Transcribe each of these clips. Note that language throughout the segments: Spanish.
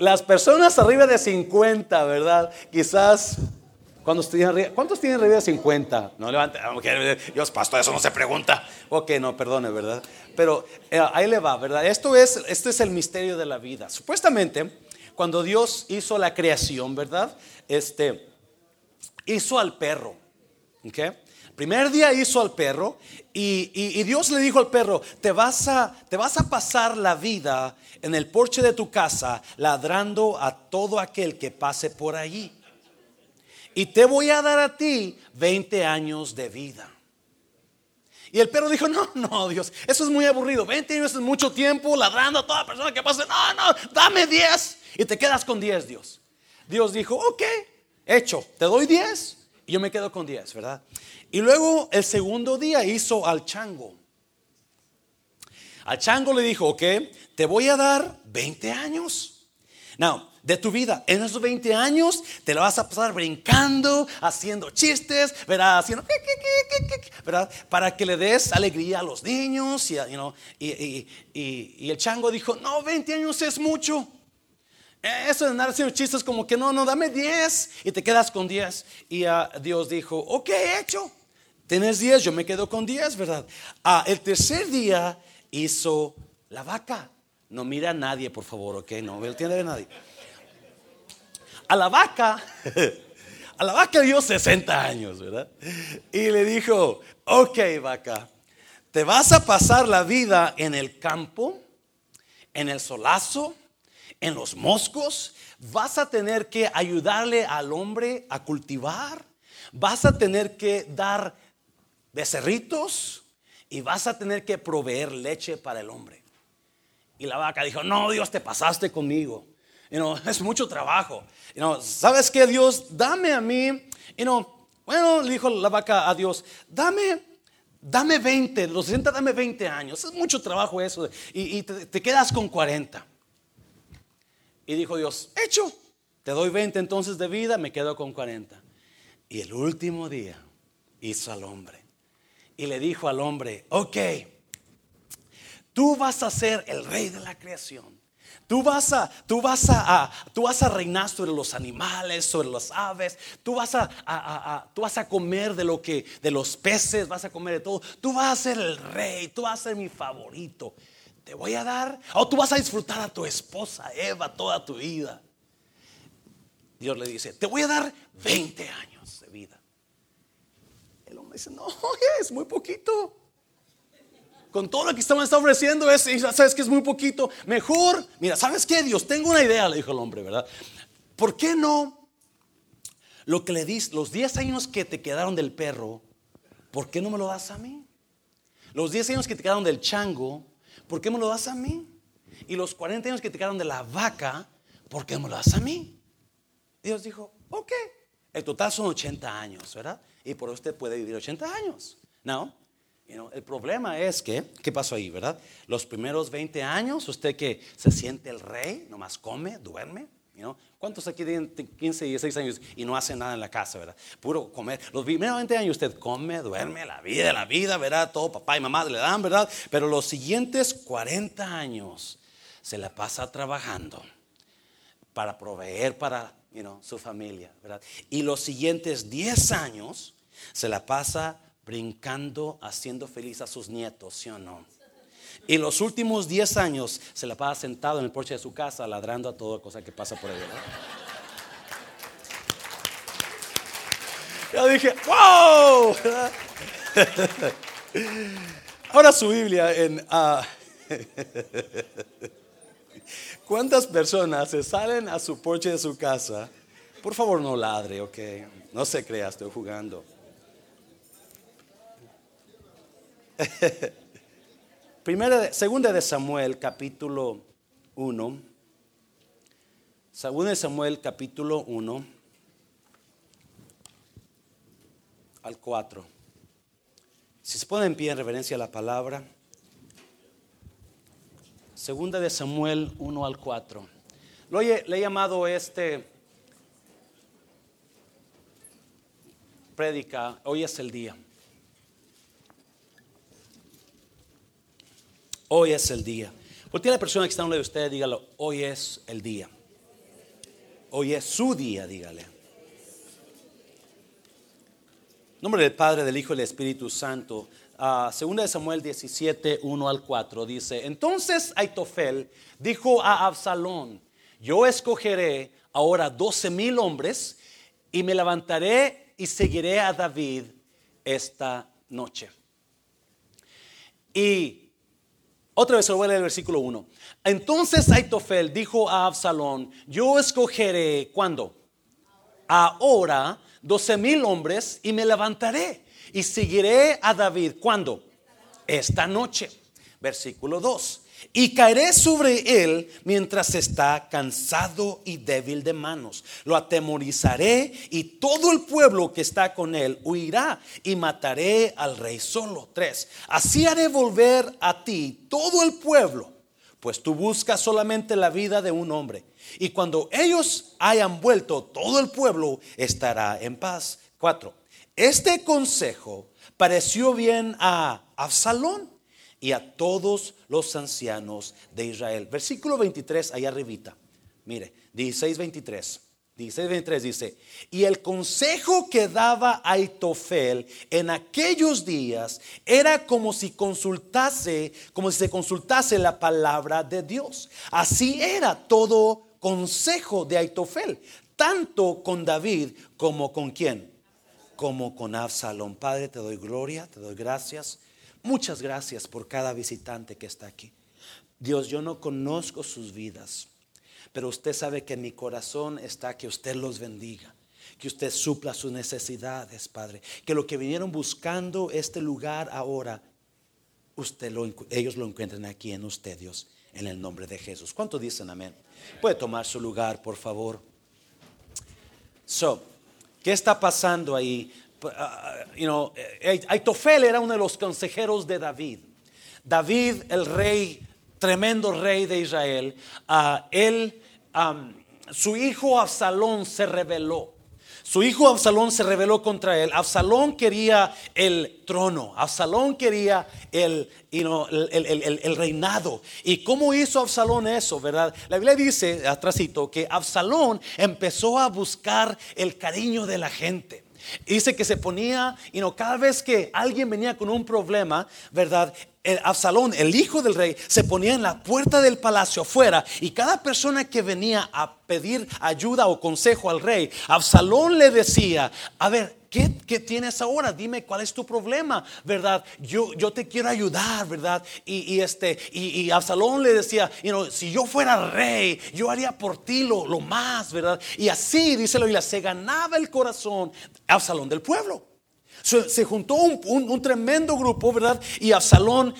las personas arriba de 50, ¿verdad? Quizás ¿Cuántos tienen arriba, ¿Cuántos tienen arriba de 50? No levanten. Dios, pastor, eso no se pregunta. Ok, no, perdone, ¿verdad? Pero eh, ahí le va, ¿verdad? Esto es, esto es el misterio de la vida. Supuestamente, cuando Dios hizo la creación, ¿verdad? Este, hizo al perro. ¿Ok? Primer día hizo al perro y, Dios le dijo al perro, te vas, a, te vas a pasar la vida en el porche de tu casa ladrando a todo aquel que pase por allí. Y te voy a dar a ti 20 años de vida. Y el perro dijo, no, no, Dios, eso es muy aburrido. 20 años es mucho tiempo ladrando a toda persona que pase. No, no, dame 10 y te quedas con 10, Dios. Dios dijo, ok, hecho, te doy 10 y yo me quedo con 10, ¿verdad? Y luego el segundo día hizo al chango. Al chango le dijo, ok, te voy a dar 20 años. Now, de tu vida, en esos 20 años te lo vas a pasar brincando, haciendo chistes, ¿verdad? Haciendo, ¿verdad? Para que le des alegría a los niños. Y, y el chango dijo, no, 20 años es mucho. Eso de andar haciendo chistes como que no, no, dame 10 y te quedas con 10. Y Dios dijo, ok, hecho. Tienes 10, yo me quedo con 10, ¿verdad? Ah, el tercer día hizo la vaca. No mira a nadie, por favor, ok, no entiende a nadie. A la vaca, a la vaca dio 60 años, ¿verdad? Y le dijo, ok, vaca, te vas a pasar la vida en el campo, en el solazo, en los moscos, vas a tener que ayudarle al hombre a cultivar, vas a tener que dar becerritos y vas a tener que proveer leche para el hombre. Y la vaca dijo, no, Dios, te pasaste conmigo. es mucho trabajo. ¿Sabes qué, Dios? Dame a mí. bueno, le dijo la vaca a Dios, dame, dame 20, los 60 dame 20 años. Es mucho trabajo eso. Y, te, te, quedas con 40. Y dijo Dios, hecho, te doy 20 entonces de vida, me quedo con 40. Y el último día hizo al hombre y le dijo al hombre, ok, tú vas a ser el rey de la creación. Tú vas a, tú vas a, tú vas a reinar sobre los animales, sobre las aves. Tú vas a, tú vas a comer de lo que, de los peces, vas a comer de todo. Tú vas a ser el rey, tú vas a ser mi favorito. Te voy a dar, o tú vas a disfrutar a tu esposa Eva toda tu vida. Dios le dice, te voy a dar 20 años de vida dice, no, es muy poquito. Con todo lo que estamos está ofreciendo, es, sabes que es muy poquito. Mejor, mira, ¿sabes qué? Dios, tengo una idea, le dijo el hombre, ¿verdad? ¿Por qué no? Lo que le dis, los 10 años que te quedaron del perro, ¿por qué no me lo das a mí? Los 10 años que te quedaron del chango, ¿por qué me lo das a mí? Y los 40 años que te quedaron de la vaca, ¿por qué me lo das a mí? Dios dijo, ok. El total son 80 años, ¿verdad? y por usted puede vivir 80 años. No, el problema es que, ¿qué pasó ahí, verdad? Los primeros 20 años, usted que se siente el rey, nomás come, duerme. You ¿Cuántos aquí tienen 15 y 16 años y no hacen nada en la casa, verdad? Puro comer. Los primeros 20 años usted come, duerme, la vida, la vida, ¿verdad? Todo papá y mamá le dan, ¿verdad? Pero los siguientes 40 años se la pasa trabajando para proveer para su familia, ¿verdad? Y los siguientes 10 años se la pasa brincando, haciendo feliz a sus nietos, ¿sí o no? Y los últimos 10 años se la pasa sentado en el porche de su casa, ladrando a toda cosa que pasa por ahí. Yo dije, ¡wow! Ahora su Biblia en... Uh, ¿Cuántas personas se salen a su porche de su casa? Por favor, no ladre, ok. No se crea, estoy jugando. Primera, segunda de Samuel, capítulo 1. Segunda de Samuel, capítulo 1 al 4. Si se pone en pie en reverencia a la palabra. Segunda de Samuel 1 al 4. Le he llamado este prédica, hoy es el día. Hoy es el día. Porque la persona que está en de usted, dígalo, hoy es el día. Hoy es su día, dígale. nombre del Padre, del Hijo y del Espíritu Santo. Uh, segunda de Samuel 17, 1 al 4 dice, entonces Aitofel dijo a Absalón, yo escogeré ahora doce mil hombres y me levantaré y seguiré a David esta noche. Y otra vez voy a leer el versículo 1. Entonces Aitofel dijo a Absalón, yo escogeré, ¿cuándo? Ahora doce mil hombres y me levantaré y seguiré a David, ¿cuándo? Esta noche. Versículo 2 y caeré sobre él mientras está cansado y débil de manos. Lo atemorizaré y todo el pueblo que está con él huirá y mataré al rey solo. Tres. Así haré volver a ti todo el pueblo, pues tú buscas solamente la vida de un hombre. Y cuando ellos hayan vuelto, todo el pueblo estará en paz. Cuatro. Este consejo pareció bien a Absalón y a todos los ancianos de Israel. Versículo 23, allá arribita. Mire, 16, 23. 16, 23 dice, y el consejo que daba Aitofel en aquellos días era como si consultase, como si se consultase la palabra de Dios. Así era todo consejo de Aitofel, tanto con David como con quién, como con Absalón. Padre, te doy gloria, te doy gracias Muchas gracias por cada visitante que está aquí. Dios, yo no conozco sus vidas, pero usted sabe que en mi corazón está que usted los bendiga, que usted supla sus necesidades, Padre, que lo que vinieron buscando este lugar ahora, usted lo, ellos lo encuentren aquí en usted, Dios, en el nombre de Jesús. ¿Cuánto dicen amén? Puede tomar su lugar, por favor. So, ¿qué está pasando ahí? Uh, you know, eh, Aitofel era uno de los consejeros de David. David, el rey, tremendo rey de Israel, uh, él, su hijo Absalón se rebeló. Su hijo Absalón se rebeló contra él. Absalón quería el trono. Absalón quería el, el, reinado. ¿Y cómo hizo Absalón eso, verdad? La Biblia dice, atrásito, que Absalón empezó a buscar el cariño de la gente. Dice que se ponía, y no, cada vez que alguien venía con un problema, ¿verdad? Absalón, el hijo del rey, se ponía en la puerta del palacio afuera y cada persona que venía a pedir ayuda o consejo al rey, Absalón le decía, a ver, ¿Qué, tienes ahora? Dime cuál es tu problema, ¿verdad? Yo, yo te quiero ayudar, ¿verdad? Y, este, y, Absalón le decía, si yo fuera rey, yo haría por ti lo, lo más, ¿verdad? Y así, dice la Biblia, se ganaba el corazón Absalón del pueblo. Se, juntó un, tremendo grupo, ¿verdad? Y Absalón,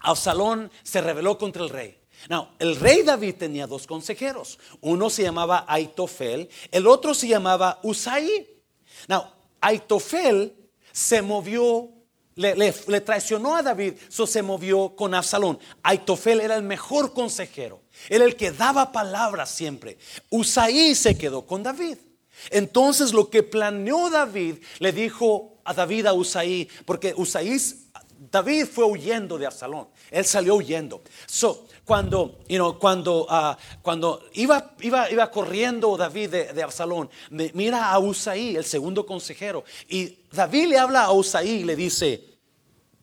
Absalón se rebeló contra el rey. Now, el rey David tenía dos consejeros. Uno se llamaba Aitofel, el otro se llamaba Usaí. Now, Aitofel se movió, le, traicionó a David, so se movió con Absalón. Aitofel era el mejor consejero, era el que daba palabras siempre. Usaí se quedó con David. Entonces lo que planeó David le dijo a David a Usaí, porque Usaí, David fue huyendo de Absalón, él salió huyendo. So, cuando, cuando, ah, cuando iba, iba, iba, corriendo David de, Absalón, mira a Usaí, el segundo consejero, y David le habla a Usaí y le dice,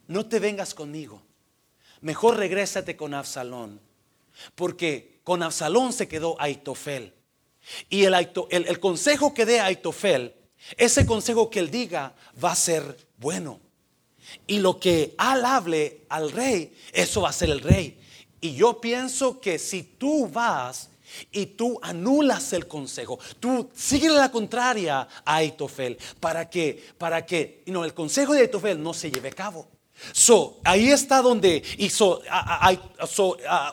no te vengas conmigo, mejor regrésate con Absalón, porque con Absalón se quedó Aitofel. Y el, el consejo que dé Aitofel, ese consejo que él diga va a ser bueno. Y lo que al hable al rey, eso va a ser el rey. Y yo pienso que si tú vas y tú anulas el consejo, tú sigues la contraria a Aitofel para que, para que el consejo de Aitofel no se lleve a cabo. So, ahí está donde hizo,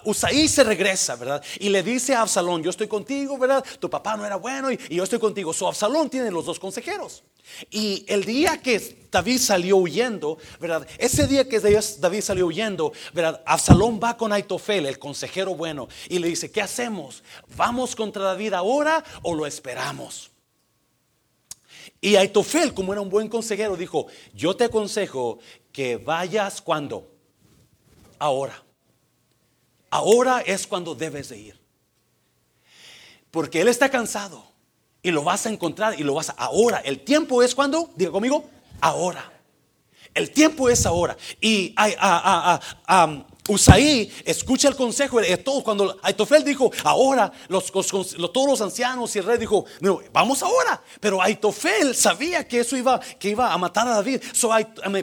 Usaí se regresa, ¿verdad? Y le dice a Absalón, yo estoy contigo, ¿verdad? Tu papá no era bueno y, yo estoy contigo. So, Absalón tiene los dos consejeros. Y el día que David salió huyendo, ¿verdad? Ese día que David salió huyendo, ¿verdad? Absalón va con Aitofel, el consejero bueno, y le dice, ¿qué hacemos? ¿Vamos contra David ahora o lo esperamos? Y Aitofel, como era un buen consejero, dijo, yo te aconsejo que vayas cuando. Ahora. Ahora es cuando debes de ir. Porque él está cansado y lo vas a encontrar y lo vas a ahora. El tiempo es cuando, diga conmigo, ahora. El tiempo es ahora. Y a, a, a, Usaí escucha el consejo de todos. Cuando Aitofel dijo, ahora, todos los ancianos y el rey dijo, vamos ahora. Pero Aitofel sabía que eso iba, que iba a matar a David.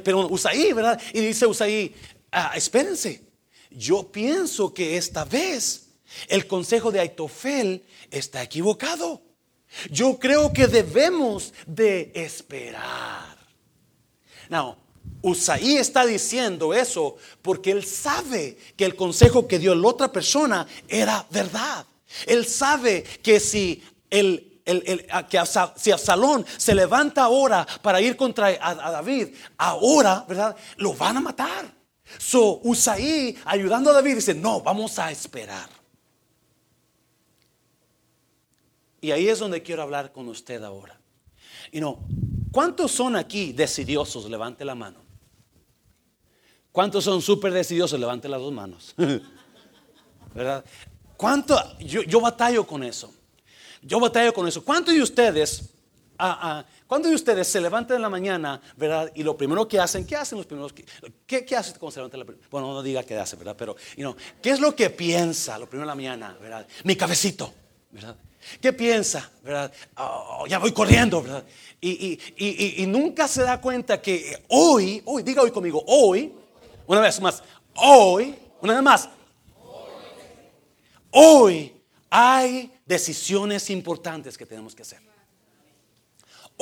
pero Usaí, ¿verdad? Y dice Usaí, ah, espérense, yo pienso que esta vez el consejo de Aitofel está equivocado. Yo creo que debemos de esperar. Now, Usaí está diciendo eso porque él sabe que el consejo que dio la otra persona era verdad. Él sabe que si el, que si Absalón se levanta ahora para ir contra a, David, ahora, ¿verdad? Lo van a matar. So Usaí ayudando a David dice, no, vamos a esperar. Y ahí es donde quiero hablar con usted ahora. Y no, ¿cuántos son aquí decidiosos? Levante la mano. ¿Cuántos son súper decidiosos? Levante las dos manos. ¿Verdad? ¿Cuánto? Yo, batallo con eso. Yo batallo con eso. ¿Cuántos de ustedes, ah, ah, ¿cuántos de ustedes se levantan en la mañana, verdad? Y lo primero que hacen, ¿qué hacen los primeros? ¿Qué, qué hacen cuando se levantan? La, bueno, no diga qué hace, ¿verdad? Pero, ¿qué es lo que piensa lo primero en la mañana, verdad? Mi cabecito, ¿verdad? ¿Qué piensa? ¿Verdad? Oh, ya voy corriendo, ¿verdad? Y, y, nunca se da cuenta que hoy, hoy, diga hoy conmigo, hoy, una vez más, hoy, una vez más, hoy hay decisiones importantes que tenemos que hacer.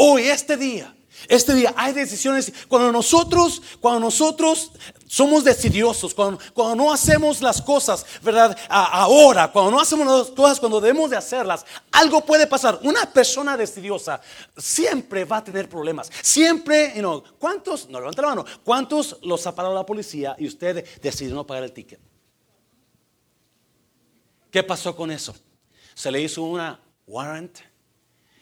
Hoy, este día, este día hay decisiones. Cuando nosotros, cuando nosotros somos decidiosos, cuando, cuando no hacemos las cosas, ¿verdad? ahora, cuando no hacemos las cosas cuando debemos de hacerlas, algo puede pasar. Una persona decidiosa siempre va a tener problemas. Siempre, you know, ¿cuántos, no levanta la mano, cuántos los ha parado la policía y usted decidió no pagar el ticket? ¿Qué pasó con eso? Se le hizo una warrant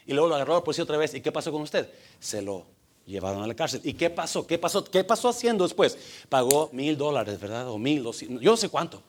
y luego lo agarró la policía otra vez. ¿Y qué pasó con usted? Se lo llevaron a la cárcel. ¿Y qué pasó? ¿Qué pasó? ¿Qué pasó haciendo después? Pagó mil dólares, ¿verdad? O mil, yo no sé cuánto.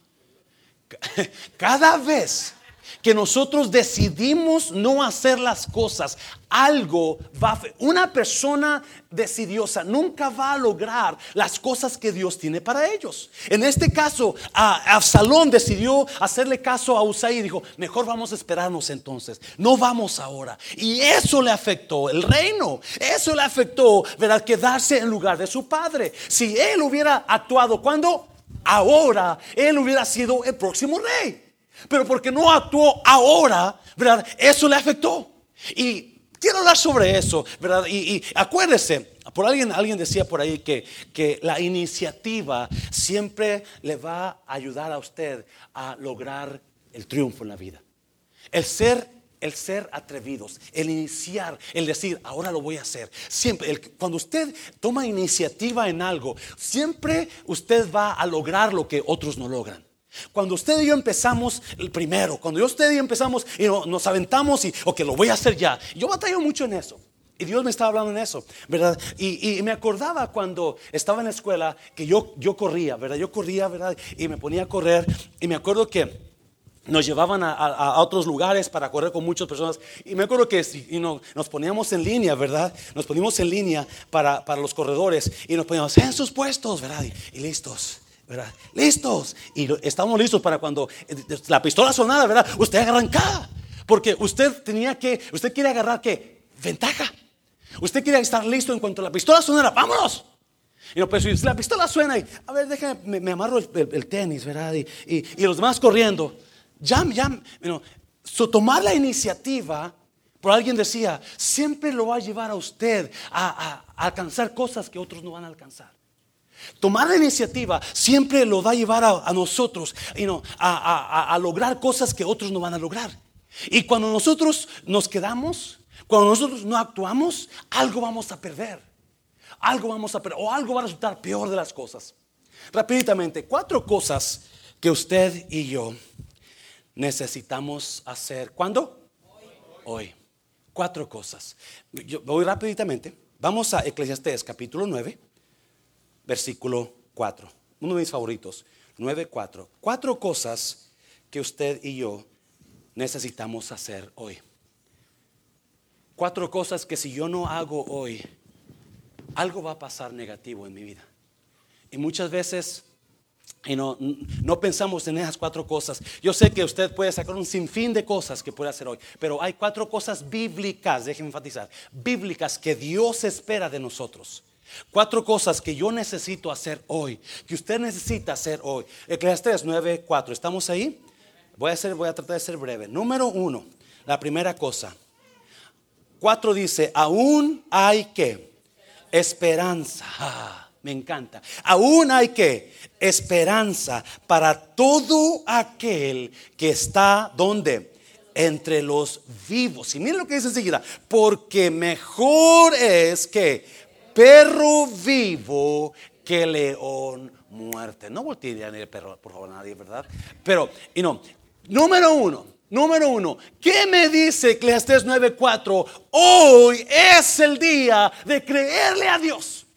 Cada vez que nosotros decidimos no hacer las cosas, algo va a... Una persona decidiosa nunca va a lograr las cosas que Dios tiene para ellos. En este caso, Absalón decidió hacerle caso a Usai y dijo, mejor vamos a esperarnos entonces, no vamos ahora. Y eso le afectó el reino, eso le afectó, ¿verdad? Quedarse en lugar de su padre. Si él hubiera actuado cuando... Ahora él hubiera sido el próximo rey. Pero porque no actuó ahora, ¿verdad? Eso le afectó. Y quiero hablar sobre eso, ¿verdad? Y, acuérdese, por alguien, alguien decía por ahí que, que la iniciativa siempre le va a ayudar a usted a lograr el triunfo en la vida. El ser el ser atrevidos, el iniciar, el decir, ahora lo voy a hacer. Siempre, cuando usted toma iniciativa en algo, siempre usted va a lograr lo que otros no logran. Cuando usted y yo empezamos el primero, cuando yo usted y yo empezamos y nos aventamos y, ok, lo voy a hacer ya. Yo batallo mucho en eso. Y Dios me estaba hablando en eso, ¿verdad? Y, me acordaba cuando estaba en la escuela que yo, yo corría, ¿verdad? Yo corría, ¿verdad? Y me ponía a correr. Y me acuerdo que nos llevaban a, otros lugares para correr con muchas personas. Y me acuerdo que y nos poníamos en línea, ¿verdad? Nos poníamos en línea para, los corredores y nos poníamos en sus puestos, ¿verdad? y listos. ¿Verdad? Listos. Y estamos listos para cuando eh, la pistola sonara, ¿verdad? Usted arrancaba. Porque usted tenía que, usted quiere agarrar qué? Ventaja. Usted quiere estar listo en cuanto la pistola sonara, vámonos. Y no, pues si la pistola suena y, a ver, déjame, me, amarro el, tenis, ¿verdad? Y, los demás corriendo. Ya, ya, you tomar la iniciativa, por alguien decía, siempre lo va a llevar a usted a alcanzar cosas que otros no van a alcanzar. Tomar la iniciativa siempre lo va a llevar a, nosotros a, lograr cosas que otros no van a lograr. Y cuando nosotros nos quedamos, cuando nosotros no actuamos, algo vamos a perder. Algo vamos a perder o algo va a resultar peor de las cosas. Rapidamente, cuatro cosas que usted y yo necesitamos hacer. ¿Cuándo? Hoy. Cuatro cosas. Voy rapidamente. Vamos a Eclesiastés capítulo 9 versículo 4. Uno de mis favoritos, 9.4. Cuatro cosas que usted y yo necesitamos hacer hoy. Cuatro cosas que si yo no hago hoy, algo va a pasar negativo en mi vida. Y muchas veces y no, no, pensamos en esas cuatro cosas. Yo sé que usted puede sacar un sinfín de cosas que puede hacer hoy, pero hay cuatro cosas bíblicas, déjenme enfatizar, bíblicas que Dios espera de nosotros. Cuatro cosas que yo necesito hacer hoy, que usted necesita hacer hoy. Eclesiastes 9, 4. ¿Estamos ahí? Voy a, hacer, voy a tratar de ser breve. Número uno, la primera cosa. Cuatro dice, aún hay que esperanza. Ah, me encanta. Aún hay que esperanza para todo aquel que está donde entre los vivos. Y miren lo que dice enseguida, porque mejor es que perro vivo que león muerte. No voltee a el perro, por favor, nadie, ¿verdad? Pero, y no, número uno, número uno, ¿qué me dice Eclesiastes 9:4? Hoy es el día de creerle a Dios.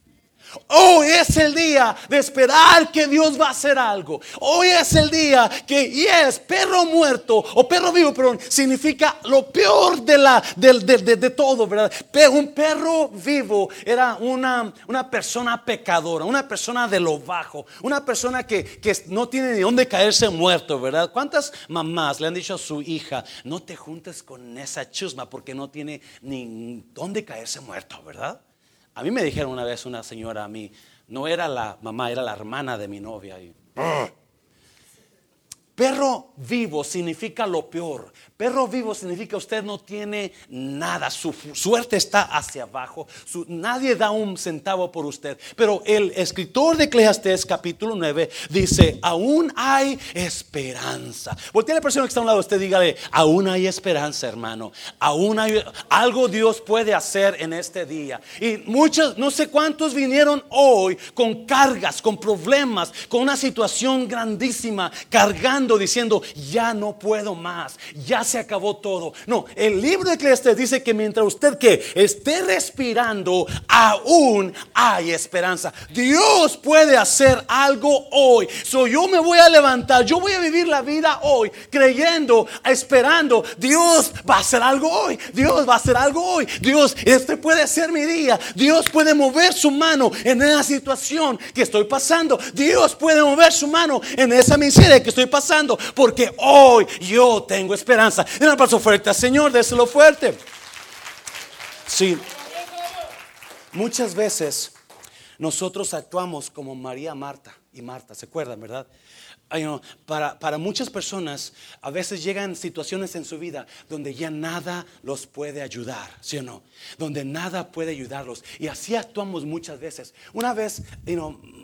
Hoy es el día de esperar que Dios va a hacer algo. Hoy es el día que, yes, perro muerto o perro vivo, perdón, significa lo peor de, la, de, todo, ¿verdad? Pero un perro vivo era una, una, persona pecadora, una persona de lo bajo, una persona que, que no tiene ni dónde caerse muerto, ¿verdad? ¿Cuántas mamás le han dicho a su hija, no te juntes con esa chusma porque no tiene ni dónde caerse muerto, ¿verdad? A mí me dijeron una vez una señora a mí, no era la mamá, era la hermana de mi novia. Y, Perro vivo significa lo peor. Perro vivo significa usted no tiene nada. Su suerte está hacia abajo. nadie da un centavo por usted. Pero el escritor de Eclesiastes capítulo 9 dice, aún hay esperanza. Voltea a la persona que está a un lado usted dígale, aún hay esperanza hermano. Aún hay algo Dios puede hacer en este día. Y muchos, no sé cuántos vinieron hoy con cargas, con problemas, con una situación grandísima, cargando diciendo, ya no puedo más, ya se acabó todo. No, el libro de Eclesiastes dice que mientras usted que esté respirando, aún hay esperanza. Dios puede hacer algo hoy. So yo me voy a levantar, yo voy a vivir la vida hoy creyendo, esperando, Dios va a hacer algo hoy. Dios va a hacer algo hoy. Dios, este puede ser mi día. Dios puede mover su mano en esa situación que estoy pasando. Dios puede mover su mano en esa miseria que estoy pasando porque hoy yo tengo esperanza. En un paso fuerte, Señor, déselo fuerte. Sí. Muchas veces nosotros actuamos como María Marta y Marta, ¿se acuerdan, verdad? para, para, muchas personas a veces llegan situaciones en su vida donde ya nada los puede ayudar, ¿sí o no? Donde nada puede ayudarlos. Y así actuamos muchas veces. Una vez,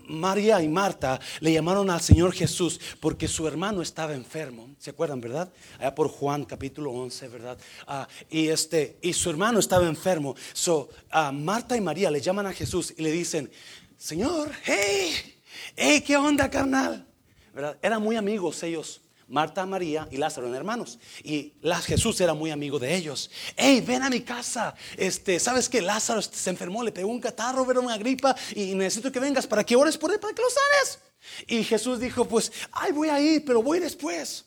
María y Marta le llamaron al Señor Jesús porque su hermano estaba enfermo. ¿Se acuerdan, verdad? Allá por Juan capítulo 11, ¿verdad? Ah, y, este, y su hermano estaba enfermo. So, Marta y María le llaman a Jesús y le dicen, Señor, hey, hey, ¿qué onda, carnal? Eran muy amigos ellos. Marta, María y Lázaro eran hermanos. Y Jesús era muy amigo de ellos. Hey, ven a mi casa. Este, ¿sabes que Lázaro se enfermó? Le pegó un catarro, pero una gripa. Y necesito que vengas para que ores por él, para que lo sanes. Y Jesús dijo: Pues, ay, voy a ir, pero voy después.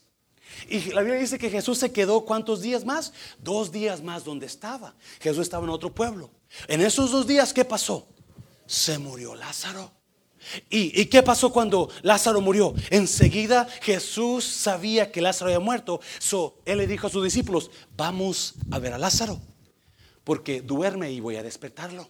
Y la Biblia dice que Jesús se quedó cuántos días más? Dos días más donde estaba. Jesús estaba en otro pueblo. En esos dos días, ¿qué pasó? Se murió Lázaro. ¿Y, qué pasó cuando Lázaro murió? Enseguida Jesús sabía que Lázaro había muerto. So, él le dijo a sus discípulos, vamos a ver a Lázaro, porque duerme y voy a despertarlo.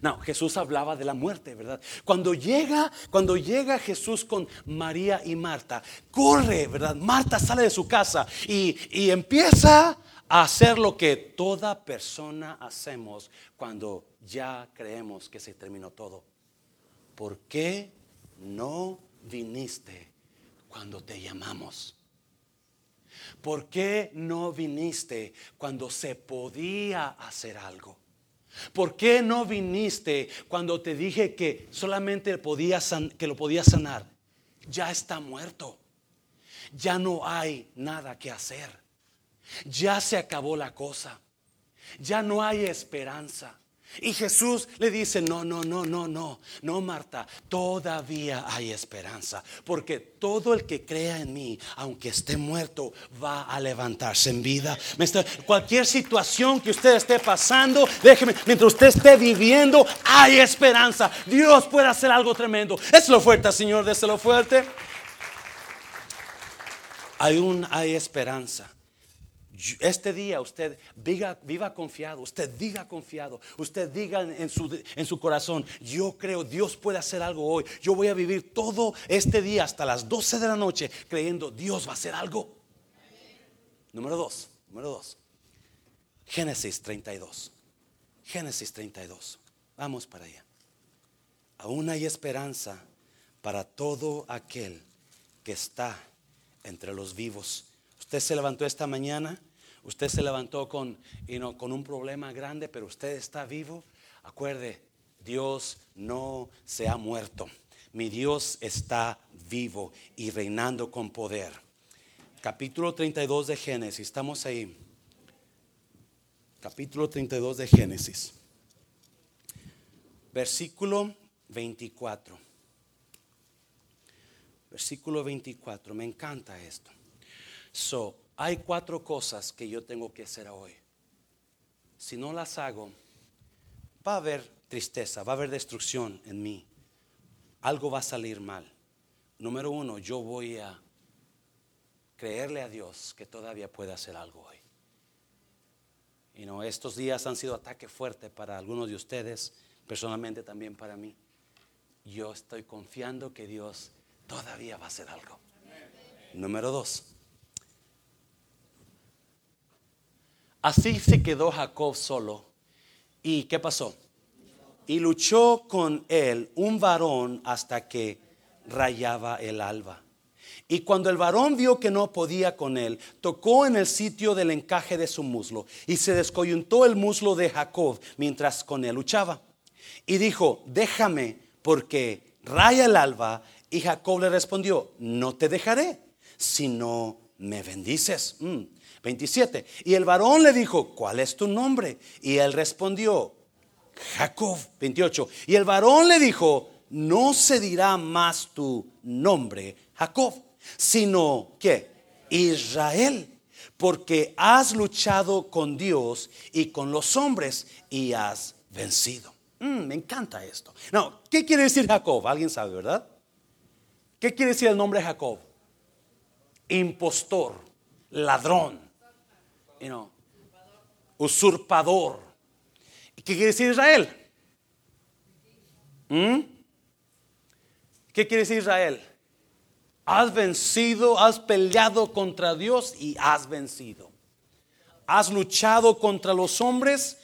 No, Jesús hablaba de la muerte, ¿verdad? Cuando llega, cuando llega Jesús con María y Marta, corre, ¿verdad? Marta sale de su casa y, y empieza a hacer lo que toda persona hacemos cuando ya creemos que se terminó todo ¿por qué no viniste cuando te llamamos? ¿Por qué no viniste cuando se podía hacer algo? ¿Por qué no viniste cuando te dije que solamente que lo podía sanar? Ya está muerto. Ya no hay nada que hacer. Ya se acabó la cosa. Ya no hay esperanza. Y Jesús le dice, no, no, no, no, no, no, Marta, todavía hay esperanza, porque todo el que crea en mí, aunque esté muerto, va a levantarse en vida. Cualquier situación que usted esté pasando, déjeme, mientras usted esté viviendo, hay esperanza. Dios puede hacer algo tremendo. Es lo fuerte, Señor, lo fuerte. Hay un, hay esperanza. Este día usted viva, viva, confiado, usted diga confiado, usted diga en su, en su corazón, yo creo Dios puede hacer algo hoy, yo voy a vivir todo este día hasta las 12 de la noche creyendo Dios va a hacer algo. Número dos, número dos, Génesis 32, Génesis 32, vamos para allá. Aún hay esperanza para todo aquel que está entre los vivos. Usted se levantó esta mañana, usted se levantó con, con un problema grande, pero usted está vivo. Acuerde, Dios no se ha muerto. Mi Dios está vivo y reinando con poder. Capítulo 32 de Génesis, estamos ahí. Capítulo 32 de Génesis. Versículo 24. Versículo 24, me encanta esto. So, hay cuatro cosas que yo tengo que hacer hoy. Si no las hago, va a haber tristeza, va a haber destrucción en mí. Algo va a salir mal. Número uno, yo voy a creerle a Dios que todavía puede hacer algo hoy. Y no, estos días han sido ataque fuerte para algunos de ustedes, personalmente también para mí. Yo estoy confiando que Dios todavía va a hacer algo. Número dos, Así se quedó Jacob solo. ¿Y qué pasó? Y luchó con él un varón hasta que rayaba el alba. Y cuando el varón vio que no podía con él, tocó en el sitio del encaje de su muslo y se descoyuntó el muslo de Jacob mientras con él luchaba. Y dijo, déjame porque raya el alba. Y Jacob le respondió, no te dejaré si no me bendices. Mm. 27. Y el varón le dijo, ¿cuál es tu nombre? Y él respondió, Jacob. 28. Y el varón le dijo, no se dirá más tu nombre, Jacob, sino que Israel, porque has luchado con Dios y con los hombres y has vencido. Mm, me encanta esto. No, ¿qué quiere decir Jacob? Alguien sabe, ¿verdad? ¿Qué quiere decir el nombre Jacob? Impostor, ladrón, usurpador. ¿Qué quiere decir Israel? ¿Mm? ¿Qué quiere decir Israel? Has vencido, has peleado contra Dios y has vencido. Has luchado contra los hombres,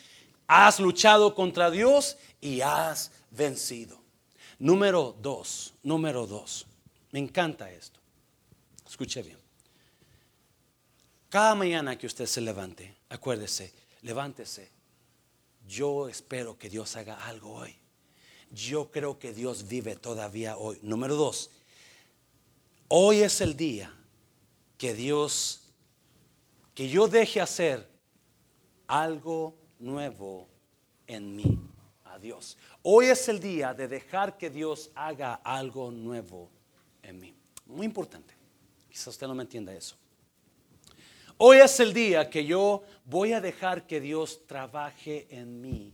has luchado contra Dios y has vencido. Número dos, número dos. Me encanta esto. Escuche bien. Cada mañana que usted se levante, acuérdese, levántese. Yo espero que Dios haga algo hoy. Yo creo que Dios vive todavía hoy. Número dos, hoy es el día que Dios, que yo deje hacer algo nuevo en mí. A Dios. Hoy es el día de dejar que Dios haga algo nuevo en mí. Muy importante. Quizás usted no me entienda eso. Hoy es el día que yo voy a dejar que Dios trabaje en mí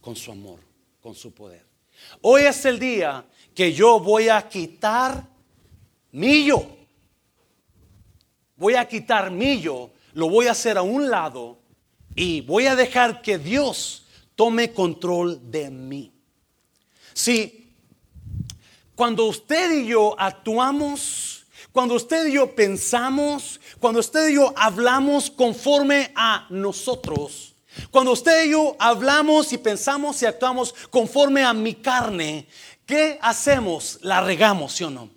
con su amor, con su poder. Hoy es el día que yo voy a quitar mi yo. Voy a quitar mi yo, lo voy a hacer a un lado y voy a dejar que Dios tome control de mí. Si cuando usted y yo actuamos cuando usted y yo pensamos, cuando usted y yo hablamos conforme a nosotros, cuando usted y yo hablamos y pensamos y actuamos conforme a mi carne, ¿qué hacemos? La regamos, ¿sí o no?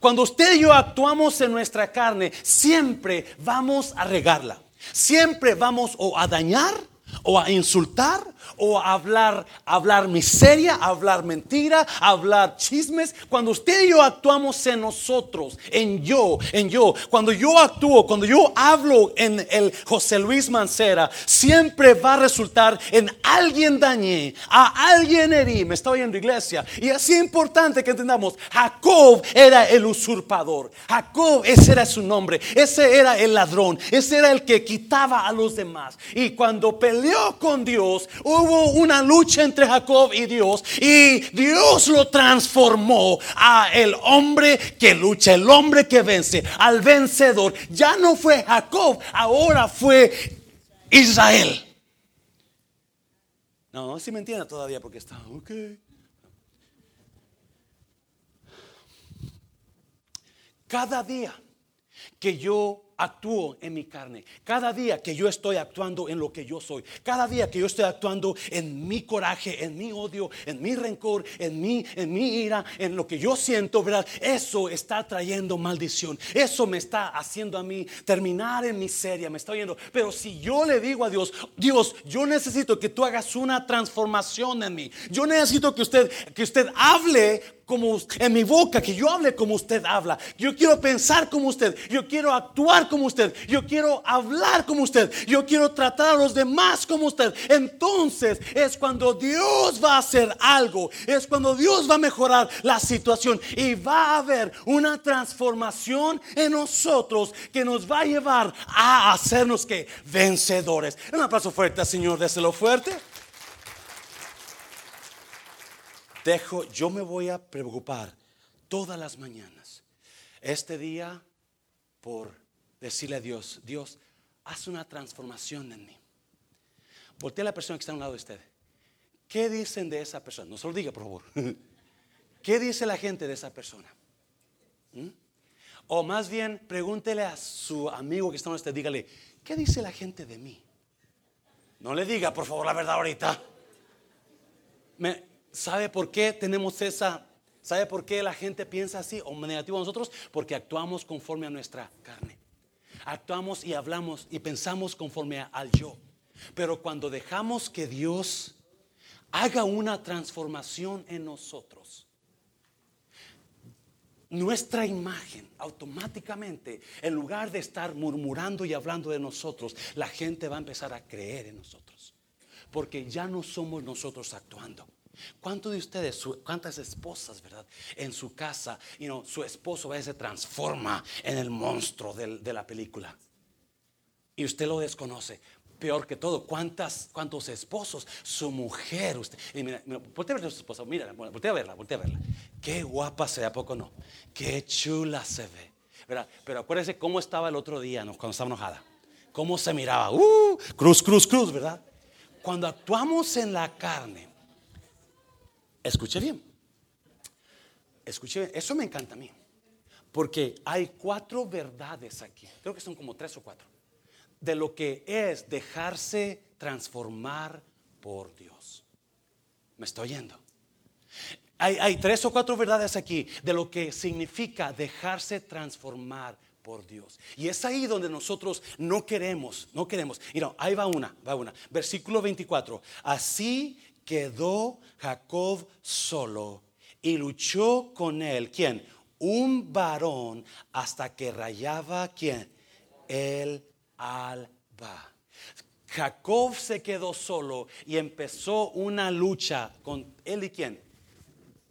Cuando usted y yo actuamos en nuestra carne, siempre vamos a regarla. Siempre vamos o a dañar, o a insultar, o hablar, hablar miseria, hablar mentira, hablar chismes. Cuando usted y yo actuamos en nosotros, en yo, en yo, cuando yo actúo, cuando yo hablo en el José Luis Mancera, siempre va a resultar en alguien dañé, a alguien herí. Me está oyendo iglesia. Y es importante que entendamos, Jacob era el usurpador. Jacob, ese era su nombre. Ese era el ladrón. Ese era el que quitaba a los demás. Y cuando peleó con Dios, hubo una lucha entre Jacob y Dios. Y Dios lo transformó a el hombre que lucha, el hombre que vence, al vencedor. Ya no fue Jacob, ahora fue Israel. No, no si me entiende todavía porque está, ok. Cada día que yo actúo en mi carne, cada día que yo estoy actuando en lo que yo soy, cada día que yo estoy actuando en mi coraje, en mi odio, en mi rencor, en mi, en mi ira, en lo que yo siento, ¿verdad? Eso está trayendo maldición. Eso me está haciendo a mí terminar en miseria, me está oyendo. Pero si yo le digo a Dios, Dios, yo necesito que tú hagas una transformación en mí. Yo necesito que usted, que usted hable como en mi boca, que yo hable como usted habla. Yo quiero pensar como usted. Yo quiero actuar como usted. Yo quiero hablar como usted. Yo quiero tratar a los demás como usted. Entonces es cuando Dios va a hacer algo. Es cuando Dios va a mejorar la situación. Y va a haber una transformación en nosotros que nos va a llevar a hacernos que vencedores. Un aplauso fuerte, Señor. Déselo fuerte. dejo, yo me voy a preocupar todas las mañanas, este día, por decirle a Dios, Dios, haz una transformación en mí. Voltea a la persona que está a un lado de usted. ¿Qué dicen de esa persona? No se lo diga, por favor. ¿Qué dice la gente de esa persona? ¿Mm? O más bien, pregúntele a su amigo que está a usted, dígale, ¿qué dice la gente de mí? No le diga, por favor, la verdad ahorita. Me, ¿Sabe por qué tenemos esa? ¿Sabe por qué la gente piensa así o negativo a nosotros? Porque actuamos conforme a nuestra carne. Actuamos y hablamos y pensamos conforme al yo. Pero cuando dejamos que Dios haga una transformación en nosotros, nuestra imagen automáticamente, en lugar de estar murmurando y hablando de nosotros, la gente va a empezar a creer en nosotros. Porque ya no somos nosotros actuando. ¿Cuántos de ustedes, cuántas esposas, verdad, en su casa, you su esposo se transforma en el monstruo de la película? Y usted lo desconoce. Peor que todo, ¿cuántas, ¿cuántos esposos? Su mujer, usted. Y mira, mira voltea a ver a su esposa, mira, a verla, voltea a verla. Qué guapa se ve, ¿a poco no? Qué chula se ve. ¿verdad? Pero acuérdese cómo estaba el otro día cuando estaba enojada. Cómo se miraba. Uh, cruz, cruz, cruz, ¿verdad? Cuando actuamos en la carne, Escuche bien. Escuche bien. Eso me encanta a mí. Porque hay cuatro verdades aquí. Creo que son como tres o cuatro. De lo que es dejarse transformar por Dios. ¿Me estoy oyendo? Hay, tres o cuatro verdades aquí de lo que significa dejarse transformar por Dios. Y es ahí donde nosotros no queremos, no queremos. No, ahí va una, va una. Versículo 24. Así quedó Jacob solo y luchó con él. ¿Quién? Un varón hasta que rayaba quién? El alba. Jacob se quedó solo y empezó una lucha con él y quién?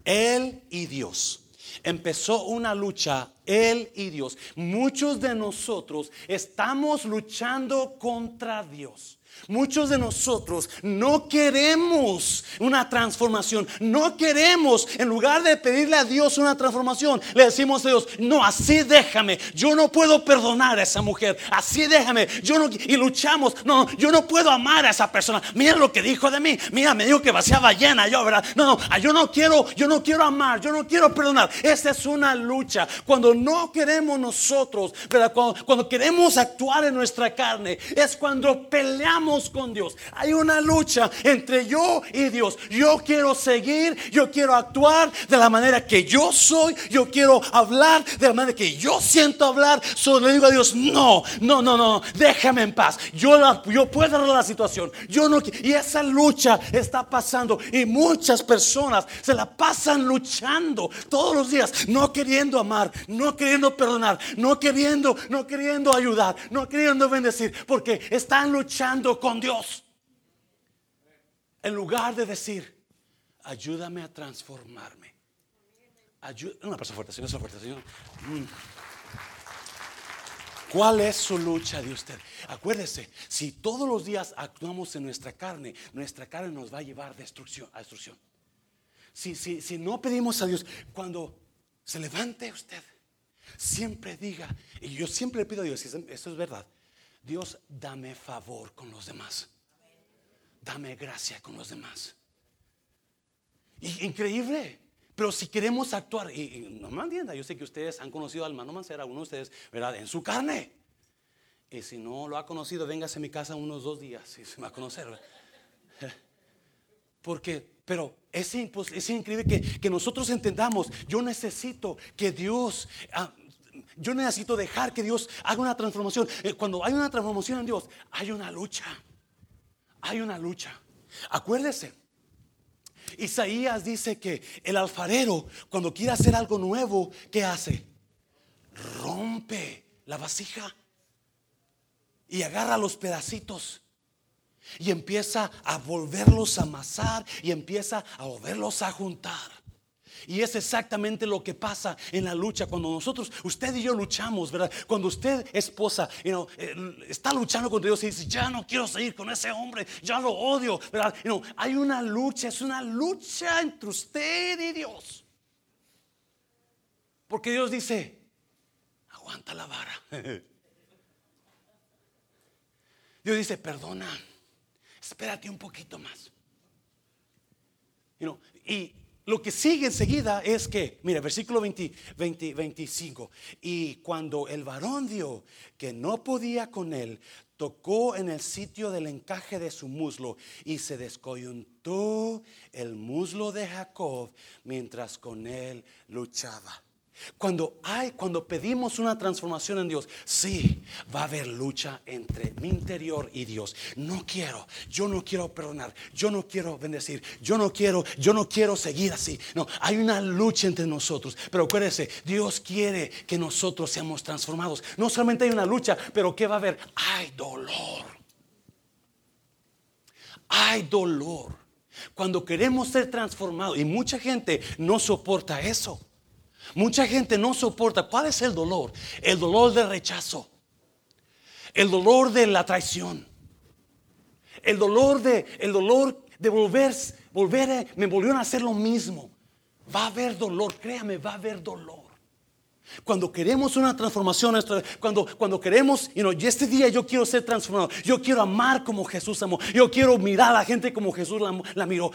Él y Dios. Empezó una lucha él y Dios. Muchos de nosotros estamos luchando contra Dios. Muchos de nosotros no queremos una transformación, no queremos, en lugar de pedirle a Dios una transformación, le decimos a Dios, no, así déjame, yo no puedo perdonar a esa mujer, así déjame, yo no, y luchamos, no, yo no puedo amar a esa persona, mira lo que dijo de mí, mira, me dijo que vaciaba llena yo, ¿verdad? No, no, yo no quiero, yo no quiero amar, yo no quiero perdonar, esa es una lucha, cuando no queremos nosotros, ¿verdad? Cuando queremos actuar en nuestra carne, es cuando peleamos con Dios. Hay una lucha entre yo y Dios. Yo quiero seguir, yo quiero actuar de la manera que yo soy, yo quiero hablar de la manera que yo siento hablar. Solo le digo a Dios, no, no, no, no, déjame en paz. Yo, yo puedo arreglar la situación. Yo no y esa lucha está pasando y muchas personas se la pasan luchando todos los días, no queriendo amar, no queriendo perdonar, no queriendo, no queriendo ayudar, no queriendo bendecir, porque están luchando con Dios. En lugar de decir, ayúdame a transformarme. una persona fuerte, Señor, fuerte, Señor. Mm. ¿Cuál es su lucha de usted? Acuérdese, si todos los días actuamos en nuestra carne, nuestra carne nos va a llevar destrucción, a destrucción. Si, si, si no pedimos a Dios, cuando se levante usted, siempre diga, y yo siempre le pido a Dios, y eso es verdad, Dios, dame favor con los demás. Dame gracia con los demás. Y, increíble. Pero si queremos actuar, y, no me entienda, yo sé que ustedes han conocido al hermano Mancera, uno de ustedes, ¿verdad? En su carne. Y si no lo ha conocido, véngase a mi casa unos dos días y se va a conocer. Porque, pero es, es increíble que, que, nosotros entendamos, yo necesito que Dios, ah, yo necesito dejar que Dios haga una transformación. Eh, cuando hay una transformación en Dios, hay una lucha. Hay una lucha. Acuérdese, Isaías dice que el alfarero, cuando quiere hacer algo nuevo, ¿qué hace? Rompe la vasija y agarra los pedacitos y empieza a volverlos a amasar y empieza a volverlos a juntar. Y es exactamente lo que pasa en la lucha cuando nosotros, usted y yo luchamos, ¿verdad? Cuando usted, esposa, eh, está luchando con Dios y dice, ya no quiero seguir con ese hombre, ya lo odio, ¿verdad? hay una lucha, es una lucha entre usted y Dios. Porque Dios dice, aguanta la vara. Dios dice, perdona, espérate un poquito más. y lo que sigue enseguida es que, mira, versículo 20, 25. Y cuando el varón vio que no podía con él, tocó en el sitio del encaje de su muslo y se descoyuntó el muslo de Jacob mientras con él luchaba. Cuando hay, cuando pedimos una transformación en Dios, sí, va a haber lucha entre mi interior y Dios. No quiero, yo no quiero perdonar, yo no quiero bendecir, yo no quiero, yo no quiero seguir así. No, hay una lucha entre nosotros. Pero acuérdense, Dios quiere que nosotros seamos transformados. No solamente hay una lucha, pero ¿qué va a haber? Hay dolor. Hay dolor. Cuando queremos ser transformados, y mucha gente no soporta eso. Mucha gente no soporta. ¿Cuál es el dolor? El dolor del rechazo. El dolor de la traición. El dolor de, el dolor de volver, volver, me volvieron a hacer lo mismo. Va a haber dolor, créame, va a haber dolor. Cuando queremos una transformación, cuando, cuando queremos, you know, este día yo quiero ser transformado, yo quiero amar como Jesús amó, yo quiero mirar a la gente como Jesús la, la miró.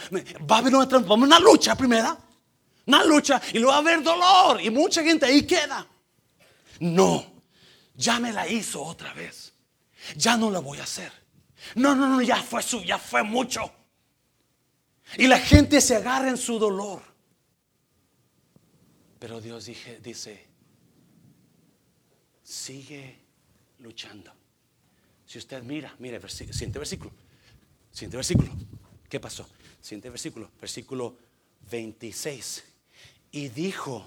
Va a haber una transformación, una lucha primera. Una lucha y lo va a haber dolor. Y mucha gente ahí queda. No, ya me la hizo otra vez. Ya no la voy a hacer. No, no, no, ya fue su, ya fue mucho. Y la gente se agarra en su dolor. Pero Dios dice, sigue luchando. Si usted mira, mire, siguiente versículo. Siguiente versículo. ¿Qué pasó? Siguiente versículo. Versículo 26. Y dijo,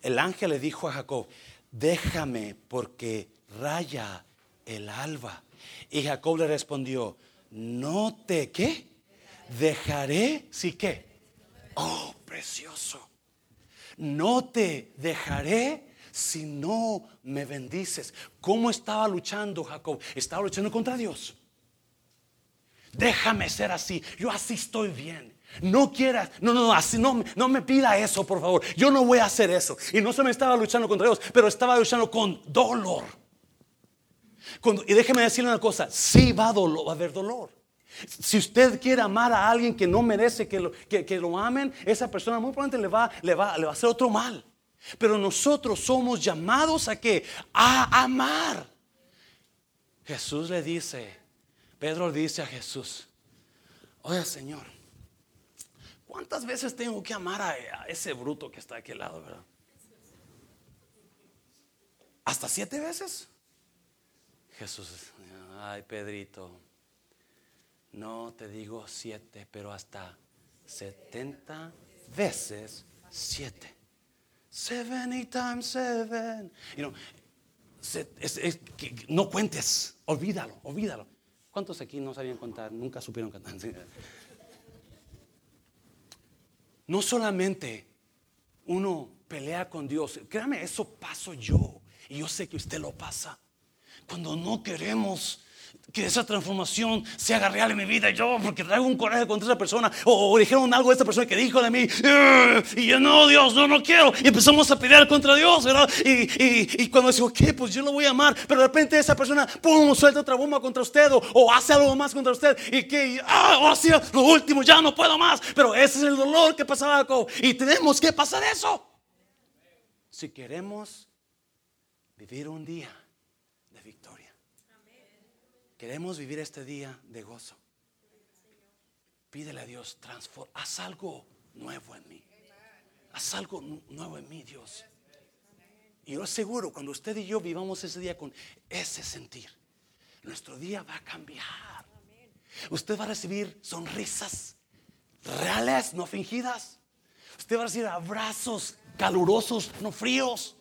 el ángel le dijo a Jacob, déjame porque raya el alba. Y Jacob le respondió, no te, ¿qué? Dejaré, sí que. Oh, precioso. No te dejaré si no me bendices. ¿Cómo estaba luchando Jacob? Estaba luchando contra Dios. Déjame ser así. Yo así estoy bien. No quieras, no, no, así no, no me pida eso, por favor. Yo no voy a hacer eso. Y no se me estaba luchando contra Dios, pero estaba luchando con dolor. y déjeme decirle una cosa: sí va a, haber dolor. Si usted quiere amar a alguien que no merece que lo, que, lo amen, esa persona muy probablemente le va, le, va, le va a hacer otro mal. Pero nosotros somos llamados a que a amar. Jesús le dice, Pedro dice a Jesús, oye Señor, ¿cuántas veces tengo que amar a, ese bruto que está a aquel lado, verdad? ¿Hasta siete veces? Jesús, ay Pedrito, no te digo siete, pero hasta setenta veces siete. Seventy times seven. You know, no cuentes, olvídalo, olvídalo. ¿Cuántos aquí no sabían contar? Nunca supieron contar. No solamente uno pelea con Dios, créame, eso paso yo. Y yo sé que usted lo pasa. Cuando no queremos que esa transformación se haga real en mi vida. Yo, porque traigo un coraje contra esa persona, o, dijeron algo de esta persona que dijo de mí, y yo no, Dios, no, no quiero. Y empezamos a pelear contra Dios, ¿verdad? Y, y, cuando digo, ok, pues yo lo voy a amar, pero de repente esa persona, pum, suelta otra bomba contra usted, o, hace algo más contra usted, y que, ah, oh, sí, lo último, ya no puedo más. Pero ese es el dolor que pasaba y tenemos que pasar eso. Si queremos vivir un día Queremos vivir este día de gozo. Pídele a Dios, transforma, haz algo nuevo en mí. Haz algo nuevo en mí, Dios. Y yo aseguro, cuando usted y yo vivamos ese día con ese sentir, nuestro día va a cambiar. Usted va a recibir sonrisas reales, no fingidas. Usted va a recibir abrazos calurosos, no fríos.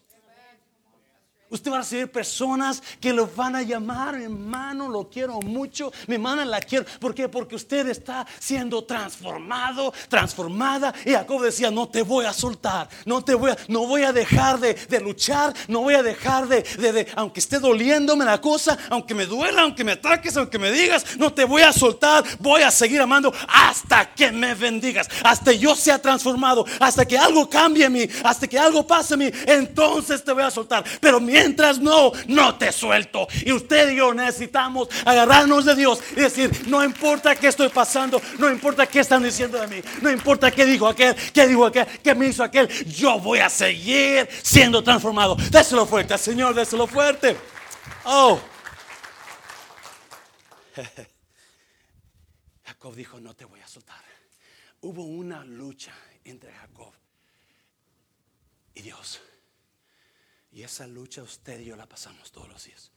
Usted va a recibir personas que lo van a llamar, hermano, lo quiero mucho, mi hermana la quiero. ¿Por qué? Porque usted está siendo transformado, transformada. Y Jacob decía, no te voy a soltar, no te voy a, no voy a dejar de, luchar, no voy a dejar de, de, aunque esté doliéndome la cosa, aunque me duela, aunque me ataques, aunque me digas, no te voy a soltar, voy a seguir amando hasta que me bendigas, hasta yo sea transformado, hasta que algo cambie en mí, hasta que algo pase en mí, entonces te voy a soltar. Pero mi mientras no, no te suelto. Y usted y yo necesitamos agarrarnos de Dios y decir, no importa qué estoy pasando, no importa qué están diciendo de mí, no importa qué dijo aquel, qué dijo aquel, qué me hizo aquel, yo voy a seguir siendo transformado. Déselo fuerte, Señor, déselo fuerte. Oh. Jacob dijo, no te voy a soltar. Hubo una lucha entre Jacob y Dios. Y esa lucha usted y yo la pasamos todos los días.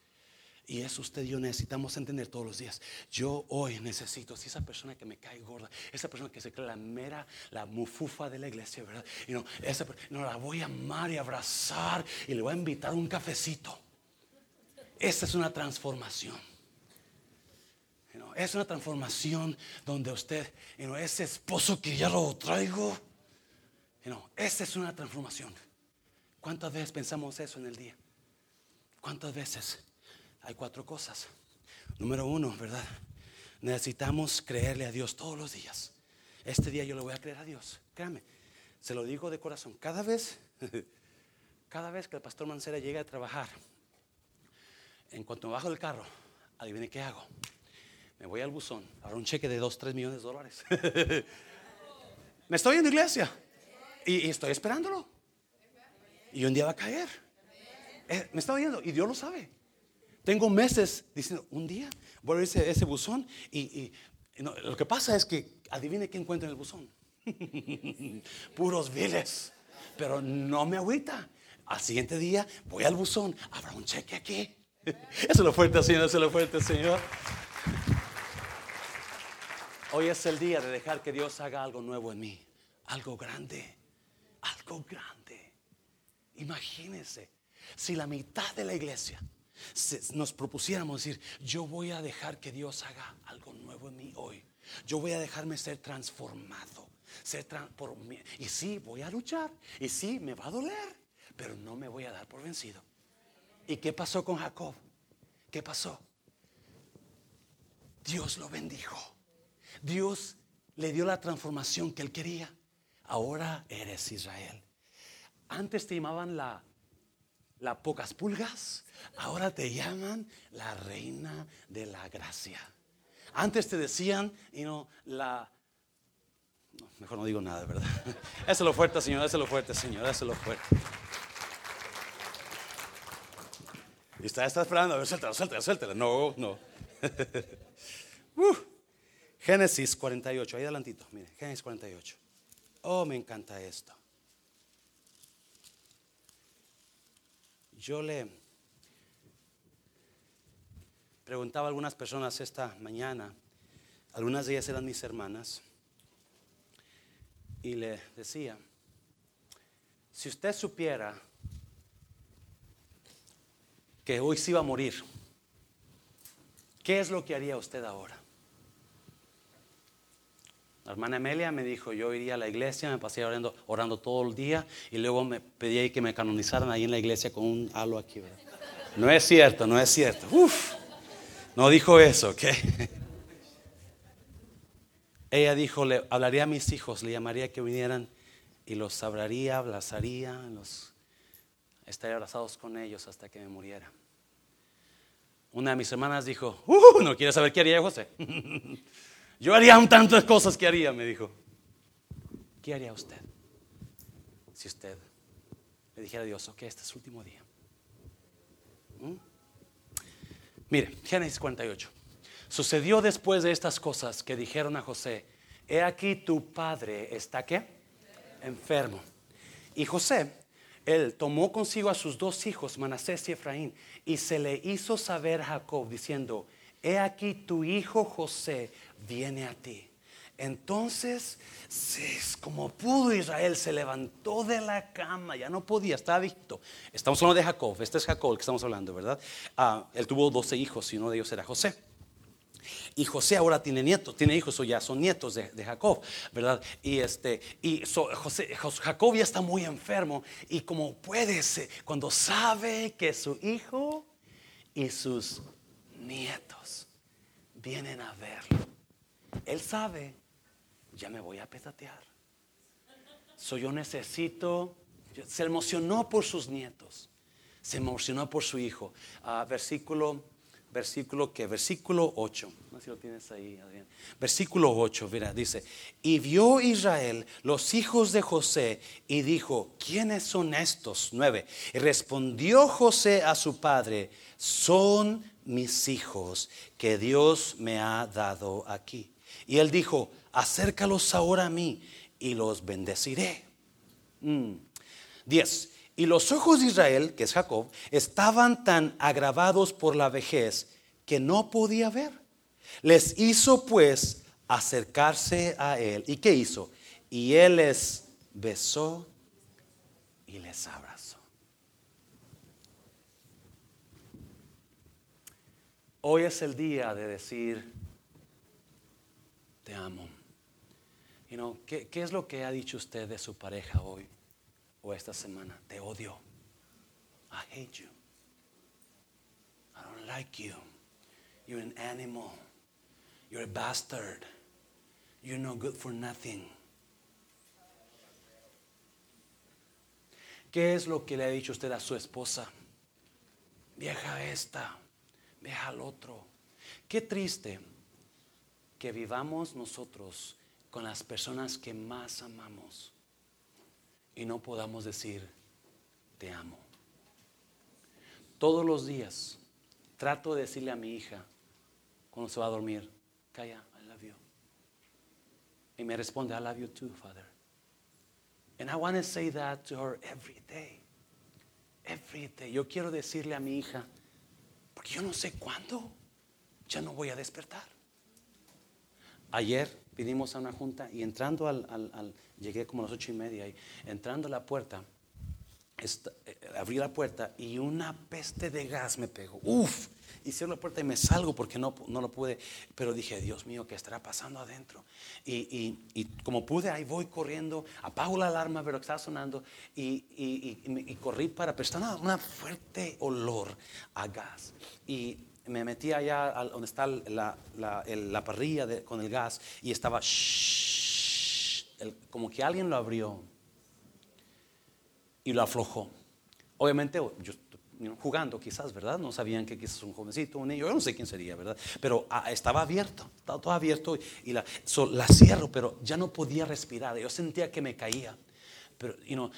Y eso usted y yo necesitamos entender todos los días. Yo hoy necesito, si esa persona que me cae gorda, esa persona que se cree la mera, la mufufa de la iglesia, ¿verdad? Y no, esa, no la voy a amar y abrazar y le voy a invitar un cafecito. Esa es una transformación. es una transformación donde usted, ese esposo que ya lo traigo, esa es una transformación. ¿Cuántas veces pensamos eso en el día? ¿Cuántas veces? Hay cuatro cosas. Número uno, ¿verdad? Necesitamos creerle a Dios todos los días. Este día yo le voy a creer a Dios. Créame, se lo digo de corazón. Cada vez, cada vez que el pastor Mancera llega a trabajar, en cuanto me bajo del carro, adivine qué hago. Me voy al buzón, ahora un cheque de 2, 3 millones de dólares. me estoy en iglesia y estoy esperándolo. Y un día va a caer. Eh, me está oyendo y Dios lo sabe. Tengo meses diciendo, un día voy a ese, ese buzón y, lo que pasa es que adivine qué encuentro en el buzón. Puros viles. Pero no me agüita. Al siguiente día voy al buzón. Habrá un cheque aquí. Eso es lo fuerte, Señor. Eso es lo fuerte, Señor. Hoy es el día de dejar que Dios haga algo nuevo en mí. Algo grande. Algo grande. Imagínense, si la mitad de la iglesia nos propusiéramos decir, yo voy a dejar que Dios haga algo nuevo en mí hoy. Yo voy a dejarme ser transformado. Ser y sí, voy a luchar. Y sí, me va a doler. Pero no me voy a dar por vencido. ¿Y qué pasó con Jacob? ¿Qué pasó? Dios lo bendijo. Dios le dio la transformación que él quería. Ahora eres Israel. Antes te llamaban la, la pocas pulgas, ahora te llaman la reina de la gracia. Antes te decían, you know, la, mejor no digo nada, ¿verdad? Eso es lo fuerte, Señor, eso es lo fuerte, Señor, eso es lo fuerte. Y está, está esperando, a ver, suéltala, suéltala, suéltala. No, no. Uh, Génesis 48, ahí adelantito, mire, Génesis 48. Oh, me encanta esto. Yo le preguntaba a algunas personas esta mañana, algunas de ellas eran mis hermanas, y le decía, si usted supiera que hoy se iba a morir, ¿qué es lo que haría usted ahora? La hermana Amelia me dijo, yo iría a la iglesia, me pasé orando, orando todo el día y luego me pedí que me canonizaran ahí en la iglesia con un halo aquí. No es cierto, no es cierto. Uf. No dijo eso, ¿ok? Ella dijo, le hablaría a mis hijos, le llamaría que vinieran y los abraría, abrazaría, los, estaría abrazados con ellos hasta que me muriera. Una de mis hermanas dijo, uh, no quiere saber qué haría José. Yo haría un tanto de cosas que haría, me dijo. ¿Qué haría usted si usted le dijera a Dios, ok, este es su último día? ¿Mm? Mire, Génesis 48. Sucedió después de estas cosas que dijeron a José, he aquí tu padre está qué? Enfermo. Y José, él tomó consigo a sus dos hijos, Manasés y Efraín, y se le hizo saber a Jacob diciendo, he aquí tu hijo José viene a ti. Entonces, como pudo Israel, se levantó de la cama, ya no podía, estaba adicto. Estamos hablando de Jacob, este es Jacob el que estamos hablando, ¿verdad? Ah, él tuvo 12 hijos y uno de ellos era José. Y José ahora tiene nietos, tiene hijos o ya son nietos de, Jacob, ¿verdad? Y este, y José, Jacob ya está muy enfermo y como puede ser, cuando sabe que su hijo y sus nietos vienen a verlo, él sabe ya me voy a petatear. So yo necesito, se emocionó por sus nietos, se emocionó por su hijo. Ah, versículo, versículo que, versículo 8. No sé si lo tienes ahí, Adrián. Versículo 8, mira, dice, y vio Israel los hijos de José y dijo, ¿quiénes son estos? 9. Y respondió José a su padre, son mis hijos que Dios me ha dado aquí. Y él dijo, acércalos ahora a mí y los bendeciré. 10. Mm. Y los ojos de Israel, que es Jacob, estaban tan agravados por la vejez que no podía ver. Les hizo pues acercarse a él. ¿Y qué hizo? Y él les besó y les abrazó. Hoy es el día de decir, te amo. ¿qué, ¿Qué es lo que ha dicho usted de su pareja hoy o esta semana? Te odio. I hate you. I don't like you. You're an animal. You're a bastard. You're no good for nothing. ¿Qué es lo que le ha dicho usted a su esposa? Vieja esta, vieja al otro. Qué triste que vivamos nosotros con las personas que más amamos y no podamos decir, te amo. Todos los días trato de decirle a mi hija cuando se va a dormir, calla, I love you. Y me responde, I love you too, Father. And I want to say that to her every day. Every day. Yo quiero decirle a mi hija, porque yo no sé cuándo ya no voy a despertar. Ayer vinimos a una junta y entrando al, llegué como a las ocho y media y entrando a la puerta, eh, abrí la puerta y una peste de gas me pegó. Uf, y cierro la puerta y me salgo porque no, no lo pude, pero dije, Dios mío, ¿qué estará pasando adentro? Y, y, como pude, ahí voy corriendo, apago la alarma, pero estaba sonando y, y corrí para, pero estaba una fuerte olor a gas. Y me metí allá donde está la, la, parrilla con el gas y estaba como que alguien lo abrió y lo aflojó. Obviamente yo jugando quizás, ¿verdad? No sabían que quizás un jovencito, un niño, yo no sé quién sería, ¿verdad? Pero ah, estaba abierto, estaba todo abierto y la, la cierro, pero ya no podía respirar. Yo sentía que me caía. Pero, you know,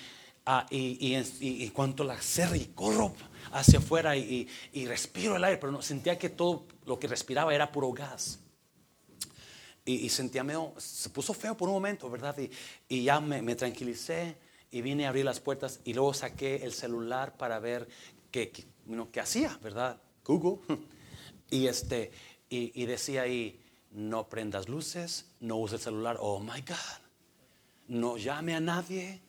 ah, y, y, cuanto la cerro y corro hacia afuera y, y, respiro el aire, pero no, sentía que todo lo que respiraba era puro gas. Y, sentía medio, se puso feo por un momento, ¿verdad? Y, ya me, me, tranquilicé y vine a abrir las puertas y luego saqué el celular para ver qué, qué, hacía, ¿verdad? Google. Y, este, y, decía ahí, no prendas luces, no uses el celular, oh my God, no llame a nadie,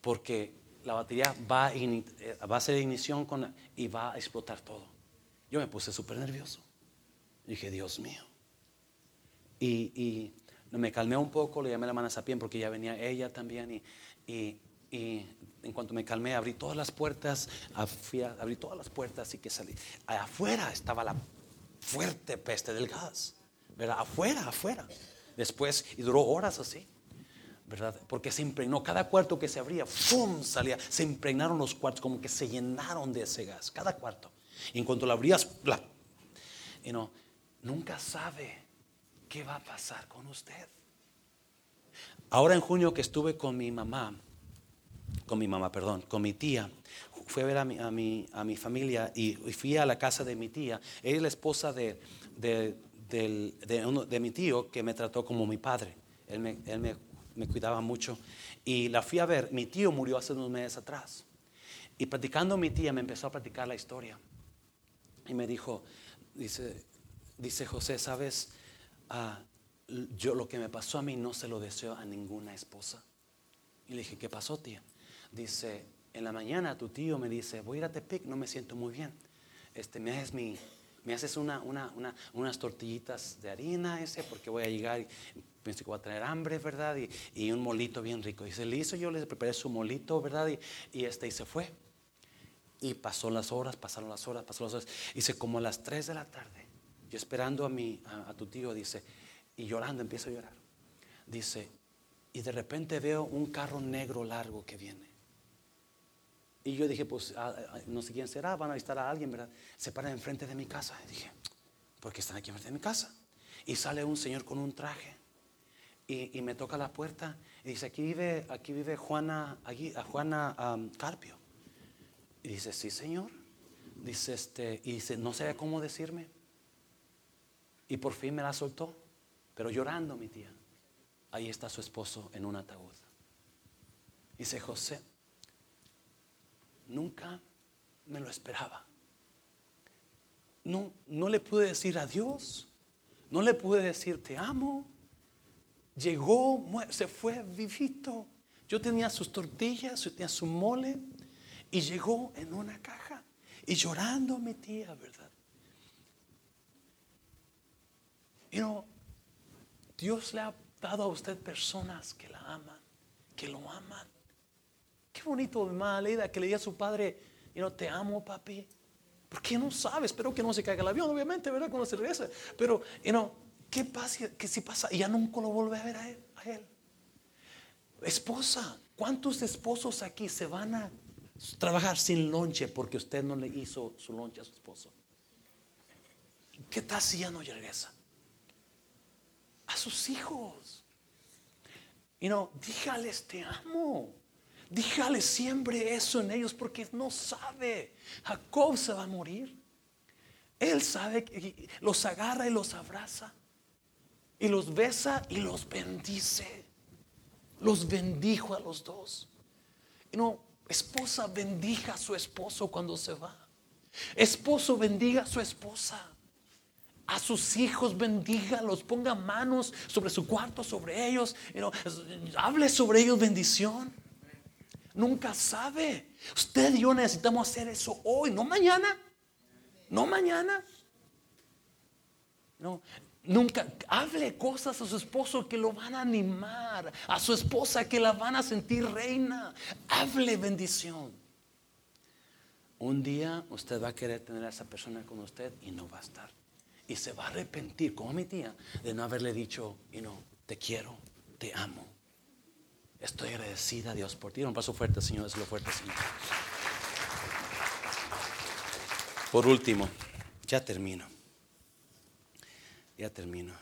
porque la batería va, eh, va a ser ignición con, y va a explotar todo. Yo me puse súper nervioso. Dije, Dios mío. Y, y, me calmé un poco, le llamé a la hermana Sapien porque ya venía ella también. Y, en cuanto me calmé, abrí todas las puertas, abrí todas las puertas y que salí. Afuera estaba la fuerte peste del gas. ¿Verdad? Afuera, afuera. Después, y duró horas así. ¿verdad? Porque se impregnó, cada cuarto que se abría, ¡fum! salía, se impregnaron los cuartos, como que se llenaron de ese gas, cada cuarto. Y en cuanto lo abrías, la, y no, nunca sabe qué va a pasar con usted. Ahora en junio que estuve con mi mamá, con mi mamá, perdón, con mi tía, fui a ver a mi, a mi, a mi familia y, fui a la casa de mi tía. Ella es la esposa de, de, de, mi tío que me trató como mi padre. Él me, él me me cuidaba mucho. Y la fui a ver, mi tío murió hace unos meses atrás. Y platicando mi tía me empezó a platicar la historia. Y me dijo, dice, dice José, ¿sabes? Ah, yo lo que me pasó a mí no se lo deseo a ninguna esposa. Y le dije, ¿qué pasó, tía? Dice, en la mañana tu tío me dice, voy a ir a Tepic, no me siento muy bien. Este, me haces mi, me haces una, una, unas tortillitas de harina ese porque voy a llegar y pensé que voy a tener hambre, ¿verdad? Y, un molito bien rico. Y se le hizo, yo le preparé su molito, ¿verdad? Y, este, y se fue. Y pasó las horas, pasaron las horas, pasaron las horas. Y se como a las 3 de la tarde, yo esperando a, mi, a, tu tío, dice, y llorando, empiezo a llorar. Dice, y de repente veo un carro negro largo que viene. Y yo dije, pues ah, ah, no sé quién será, van a visitar a alguien, ¿verdad? Se para enfrente de mi casa. Dije, ¿por qué están aquí enfrente de mi casa? Y sale un señor con un traje y, me toca la puerta y dice, aquí vive, aquí vive Juana, aquí, a Juana Carpio. Y dice, sí, señor. Dice, este, y dice, no sé cómo decirme. Y por fin me la soltó, pero llorando mi tía. Ahí está su esposo en un ataúd. Dice José, nunca me lo esperaba. No, no le pude decir adiós, no le pude decir te amo, llegó, se fue vivito. Yo tenía sus tortillas, yo tenía su mole y llegó en una caja y llorando mi tía, ¿verdad? Y no, Dios le ha dado a usted personas que la aman, que lo aman. Bonito, mamá Leida, que le diga a su padre, y no, te amo, papi. Porque no sabe, espero que no se caiga el avión, obviamente, ¿verdad? Cuando se regrese. Pero, y no, ¿Qué pasa? ¿Qué si pasa? Y ya nunca lo vuelve a ver a él. Esposa, ¿cuántos esposos aquí se van a trabajar sin lonche porque usted no le hizo su lonche a su esposo? ¿Qué tal si ya no regresa? A sus hijos. Y no, dígales te amo. Dígales siempre eso en ellos porque no sabe. Jacob se va a morir. Él sabe que los agarra y los abraza y los besa y los bendice. Los bendijo a los dos. Y no, esposa bendiga a su esposo cuando se va. Esposo bendiga a su esposa. A sus hijos bendiga, los ponga manos sobre su cuarto, sobre ellos. hable sobre ellos bendición. Nunca sabe. Usted y yo necesitamos hacer eso hoy, no mañana. No mañana. No, Nunca hable cosas a su esposo que lo van a animar, a su esposa que la van a sentir reina. Hable bendición. Un día usted va a querer tener a esa persona con usted y no va a estar. Y se va a arrepentir, como mi tía, de no haberle dicho, y no, te quiero, te amo. Estoy agradecida a Dios por ti. Un paso fuerte, Señor, lo fuerte, Señor. Por último, ya termino. Ya termino.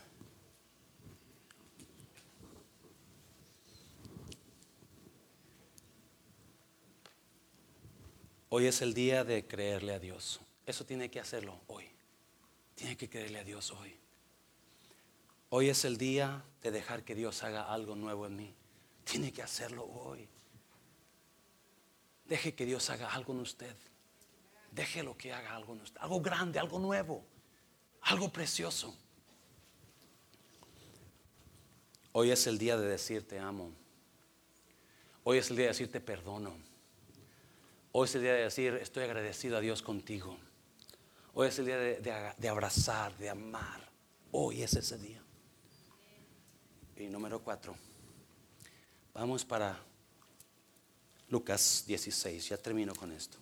Hoy es el día de creerle a Dios. Eso tiene que hacerlo hoy. Tiene que creerle a Dios hoy. Hoy es el día de dejar que Dios haga algo nuevo en mí. Tiene que hacerlo hoy. Deje que Dios haga algo en usted. Déjelo que haga algo en usted. Algo grande, algo nuevo, algo precioso. Hoy es el día de decirte amo. Hoy es el día de decirte perdono. Hoy es el día de decir estoy agradecido a Dios contigo. Hoy es el día de, de abrazar, de amar. Hoy es ese día. Y número cuatro. Vamos para Lucas 16. Ya termino con esto.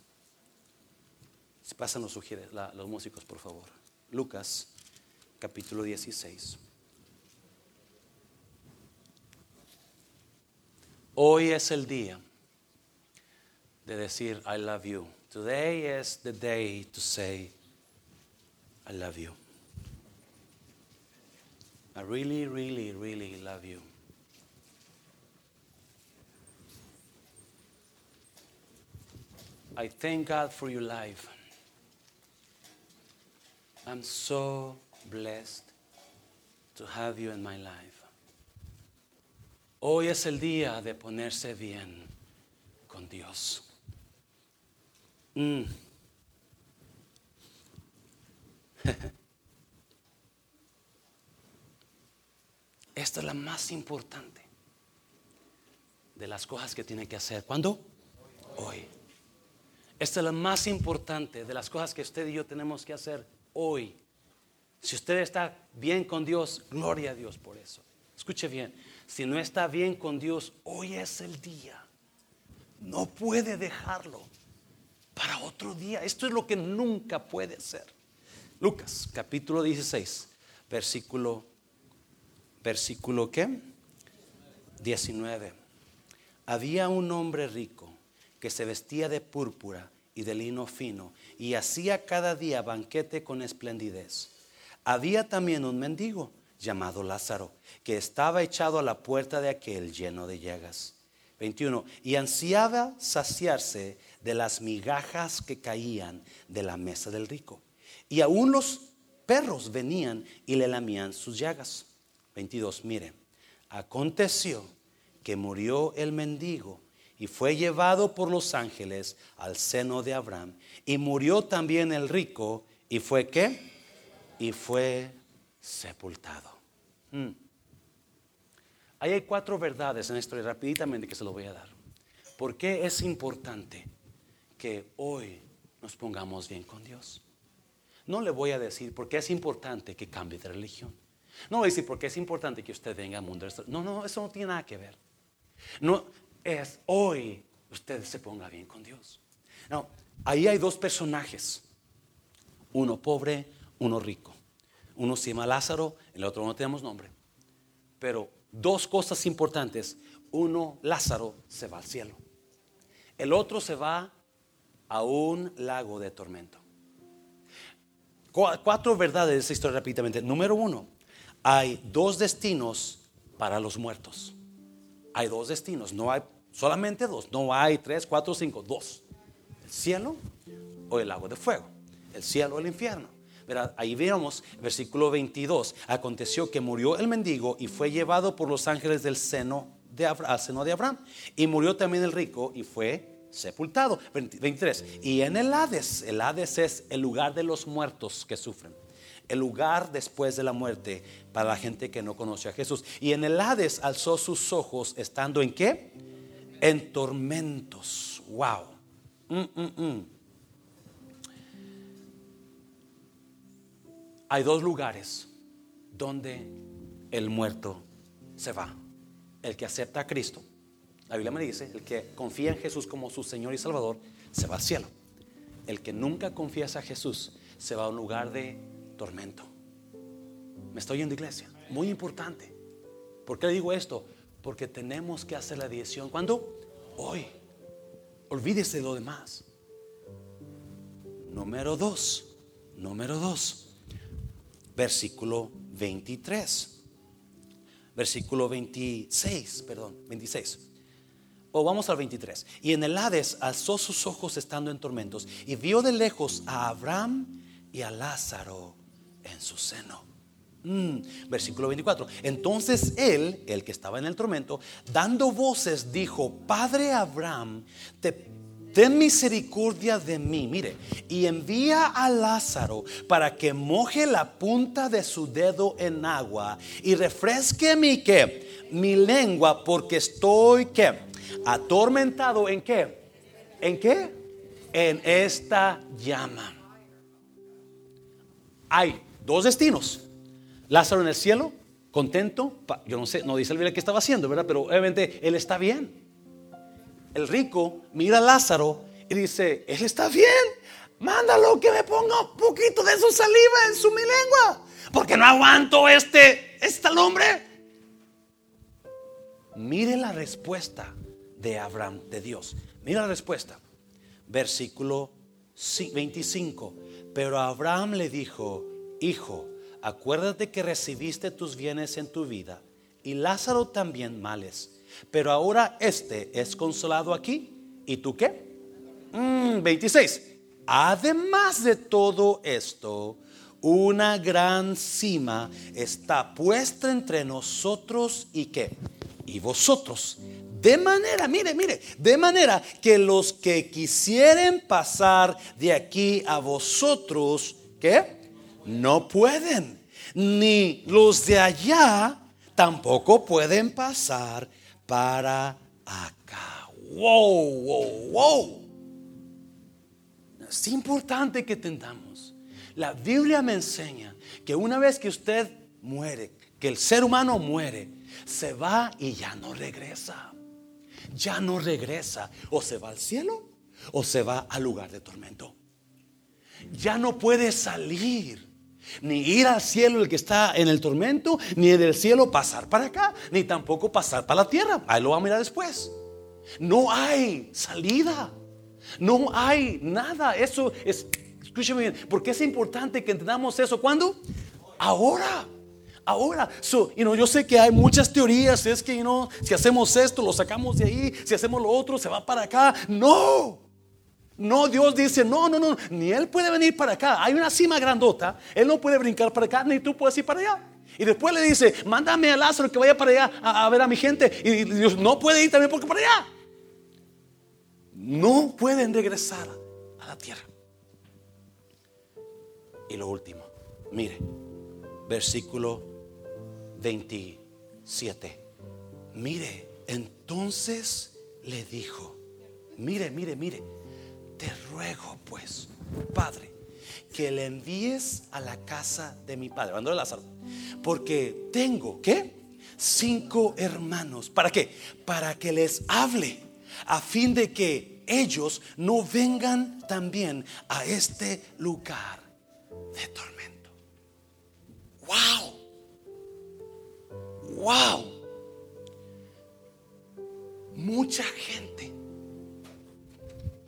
Si pasan los, los músicos, por favor. Lucas capítulo 16. Hoy es el día de decir I love you. Today is the day to say I love you. I really, really, really love you. I thank God for your life. I'm so blessed to have you in my life. Hoy es el día de ponerse bien con Dios. Mm. Esta es la más importante de las cosas que tiene que hacer. ¿Cuándo? Hoy. Esta es la más importante de las cosas que usted y yo tenemos que hacer hoy. Si usted está bien con Dios, gloria a Dios por eso. Escuche bien, si no está bien con Dios, hoy es el día. No puede dejarlo para otro día. Esto es lo que nunca puede ser. Lucas capítulo 16, versículo versículo qué? 19. Había un hombre rico que se vestía de púrpura y de lino fino y hacía cada día banquete con esplendidez. Había también un mendigo llamado Lázaro que estaba echado a la puerta de aquel lleno de llagas. 21. Y ansiaba saciarse de las migajas que caían de la mesa del rico. Y aún los perros venían y le lamían sus llagas. 22, mire, aconteció que murió el mendigo y fue llevado por los ángeles al seno de Abraham. Y murió también el rico y fue qué? Y fue sepultado. Hmm. Ahí hay cuatro verdades en esto y rápidamente que se lo voy a dar. ¿Por qué es importante que hoy nos pongamos bien con Dios? No le voy a decir por qué es importante que cambie de religión. No voy a decir porque es importante que usted venga al mundo. No, no, eso no tiene nada que ver. No, es hoy usted se ponga bien con Dios. No, ahí hay dos personajes. Uno pobre, uno rico. Uno se llama Lázaro, el otro no tenemos nombre. Pero dos cosas importantes. Uno, Lázaro, se va al cielo. El otro se va a un lago de tormento. Cuatro verdades de esta historia rápidamente. Número uno, hay dos destinos para los muertos. Hay dos destinos, no hay solamente dos, no hay tres, cuatro, cinco, dos. El cielo o el lago de fuego, el cielo o el infierno. Ahí vemos, versículo 22, aconteció que murió el mendigo y fue llevado por los ángeles del seno de al seno de Abraham. Y murió también el rico y fue sepultado. 23. Y en el Hades, el Hades es el lugar de los muertos que sufren el lugar después de la muerte para la gente que no conoce a Jesús. Y en el Hades alzó sus ojos estando en qué? En tormentos. Wow. Mm, mm, mm. Hay dos lugares donde el muerto se va. El que acepta a Cristo, la Biblia me dice, el que confía en Jesús como su Señor y Salvador, se va al cielo. El que nunca confiesa a Jesús se va a un lugar de tormento. Me estoy yendo iglesia. Muy importante. ¿Por qué le digo esto? Porque tenemos que hacer la decisión. ¿Cuándo? Hoy. Olvídese de lo demás. Número 2. Número 2. Versículo 23. Versículo 26, perdón, 26. O vamos al 23. Y en el Hades alzó sus ojos estando en tormentos y vio de lejos a Abraham y a Lázaro en su seno. Mm, versículo 24. Entonces él, el que estaba en el tormento, dando voces, dijo, Padre Abraham, te ten misericordia de mí, mire, y envía a Lázaro para que moje la punta de su dedo en agua y refresque mi mi lengua porque estoy que atormentado en qué? ¿En qué? En esta llama. Hay dos destinos. Lázaro en el cielo, contento, yo no sé, no dice el Biblia qué estaba haciendo, ¿verdad? Pero obviamente él está bien el rico mira a Lázaro y dice, él está bien, mándalo que me ponga un poquito de su saliva en su mi lengua, porque no aguanto este, este hombre. Mire la respuesta de Abraham, de Dios. Mira la respuesta. Versículo 25. Pero Abraham le dijo, hijo, acuérdate que recibiste tus bienes en tu vida y Lázaro también males. Pero ahora este es consolado aquí. ¿Y tú qué? 26. Mm, Además de todo esto, una gran cima está puesta entre nosotros y qué? Y vosotros. De manera, mire, mire, de manera que los que quisieren pasar de aquí a vosotros, ¿qué? No pueden. Ni los de allá tampoco pueden pasar para acá. Wow, wow, wow. Es importante que entendamos. La Biblia me enseña que una vez que usted muere, que el ser humano muere, se va y ya no regresa. Ya no regresa. O se va al cielo o se va al lugar de tormento. Ya no puede salir. Ni ir al cielo el que está en el tormento, ni del cielo pasar para acá, ni tampoco pasar para la tierra. Ahí lo vamos a mirar después. No hay salida. No hay nada. Eso es, escúcheme bien, porque es importante que entendamos eso. ¿Cuándo? Ahora. Ahora, so, yo sé que hay muchas teorías. Es que you si hacemos esto, lo sacamos de ahí. Si hacemos lo otro, se va para acá. No. No, Dios dice, no, no, no, ni Él puede venir para acá. Hay una cima grandota, Él no puede brincar para acá, ni tú puedes ir para allá. Y después le dice, mándame a Lázaro que vaya para allá a, ver a mi gente. Y Dios no puede ir también porque para allá. No pueden regresar a la tierra. Y lo último, mire, versículo 27. Mire, entonces le dijo, mire, mire, mire te ruego pues, Padre, que le envíes a la casa de mi padre, Andrés Lázaro, porque tengo, ¿qué? Cinco hermanos. ¿Para qué? Para que les hable, a fin de que ellos no vengan también a este lugar de tormento. ¡Wow! ¡Wow! Mucha gente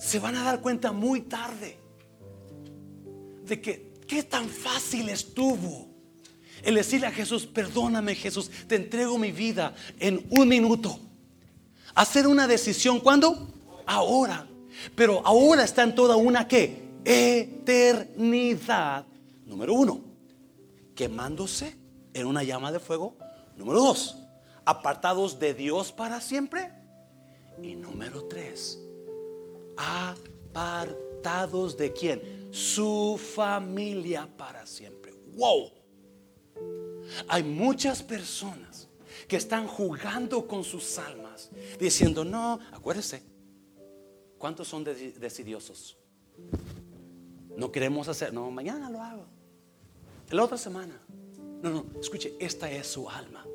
se van a dar cuenta muy tarde de que qué tan fácil estuvo el decirle a Jesús, perdóname Jesús, te entrego mi vida en un minuto. Hacer una decisión, ¿cuándo? Ahora. Pero ahora está en toda una que eternidad. Número uno, quemándose en una llama de fuego. Número dos, apartados de Dios para siempre. Y número tres, apartados de quién? Su familia para siempre. Wow. Hay muchas personas que están jugando con sus almas, diciendo, no, acuérdese, ¿cuántos son decidiosos? No queremos hacer, no, mañana lo hago. La otra semana. No, no, escuche, esta es su alma.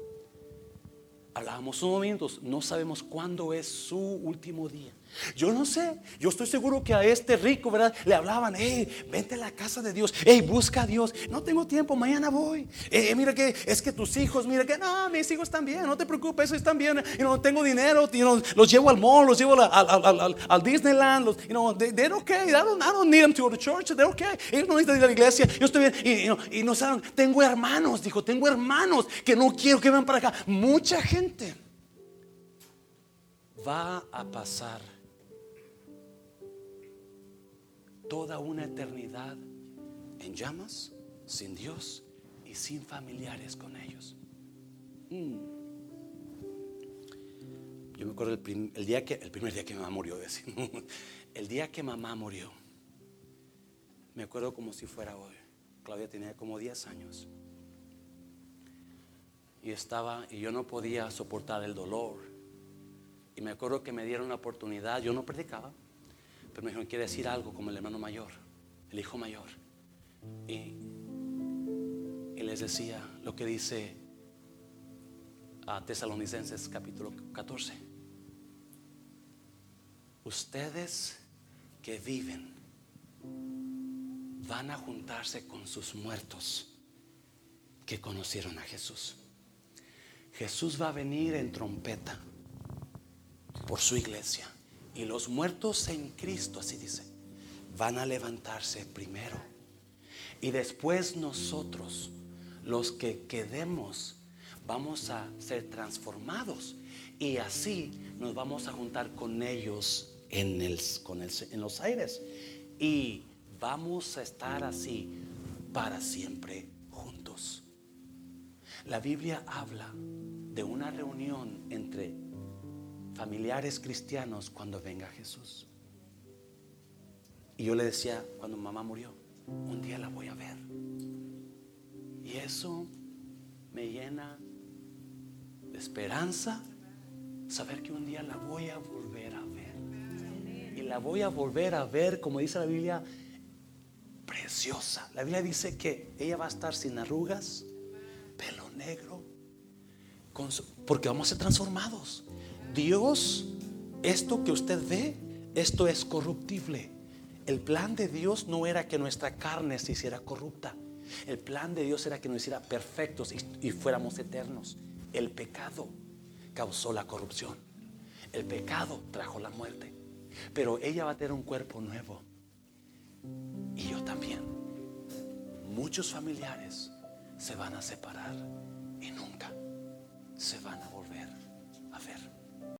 Hablábamos un momentos, no sabemos cuándo es su último día. Yo no sé, yo estoy seguro que a este rico, ¿verdad? Le hablaban, hey, vente a la casa de Dios, hey, busca a Dios. No tengo tiempo, mañana voy. Eh, mira que es que tus hijos, mira que, no, mis hijos están bien, no te preocupes, están bien. Y no tengo dinero, los llevo al mall, los llevo al, Disneyland, los, you know, they're okay. I don't, I don't need them to go to church, they're okay. Ellos no necesitan ir a la iglesia, yo estoy bien. Y, no saben, tengo hermanos, dijo, tengo hermanos que no quiero que vengan para acá. Mucha gente va a pasar toda una eternidad en llamas, sin Dios y sin familiares con ellos. Mm. Yo me acuerdo el, día que, el primer día que mamá murió, el día que mamá murió, me acuerdo como si fuera hoy. Claudia tenía como 10 años. Y estaba, y yo no podía soportar el dolor. Y me acuerdo que me dieron una oportunidad, yo no predicaba, pero me dijeron, quiere decir algo como el hermano mayor, el hijo mayor. Y, les decía lo que dice a Tesalonicenses capítulo 14. Ustedes que viven van a juntarse con sus muertos que conocieron a Jesús. Jesús va a venir en trompeta por su iglesia. Y los muertos en Cristo, así dice, van a levantarse primero. Y después nosotros, los que quedemos, vamos a ser transformados. Y así nos vamos a juntar con ellos en, el, con en los aires. Y vamos a estar así para siempre juntos. La Biblia habla de una reunión entre familiares cristianos cuando venga Jesús. Y yo le decía, cuando mamá murió, un día la voy a ver. Y eso me llena de esperanza, saber que un día la voy a volver a ver. Y la voy a volver a ver, como dice la Biblia, preciosa. La Biblia dice que ella va a estar sin arrugas, pelo negro, porque vamos a ser transformados. Dios, esto que usted ve, esto es corruptible. El plan de Dios no era que nuestra carne se hiciera corrupta. El plan de Dios era que nos hiciera perfectos y, fuéramos eternos. El pecado causó la corrupción. El pecado trajo la muerte. Pero ella va a tener un cuerpo nuevo. Y yo también. Muchos familiares se van a separar y nunca se van a volver a ver.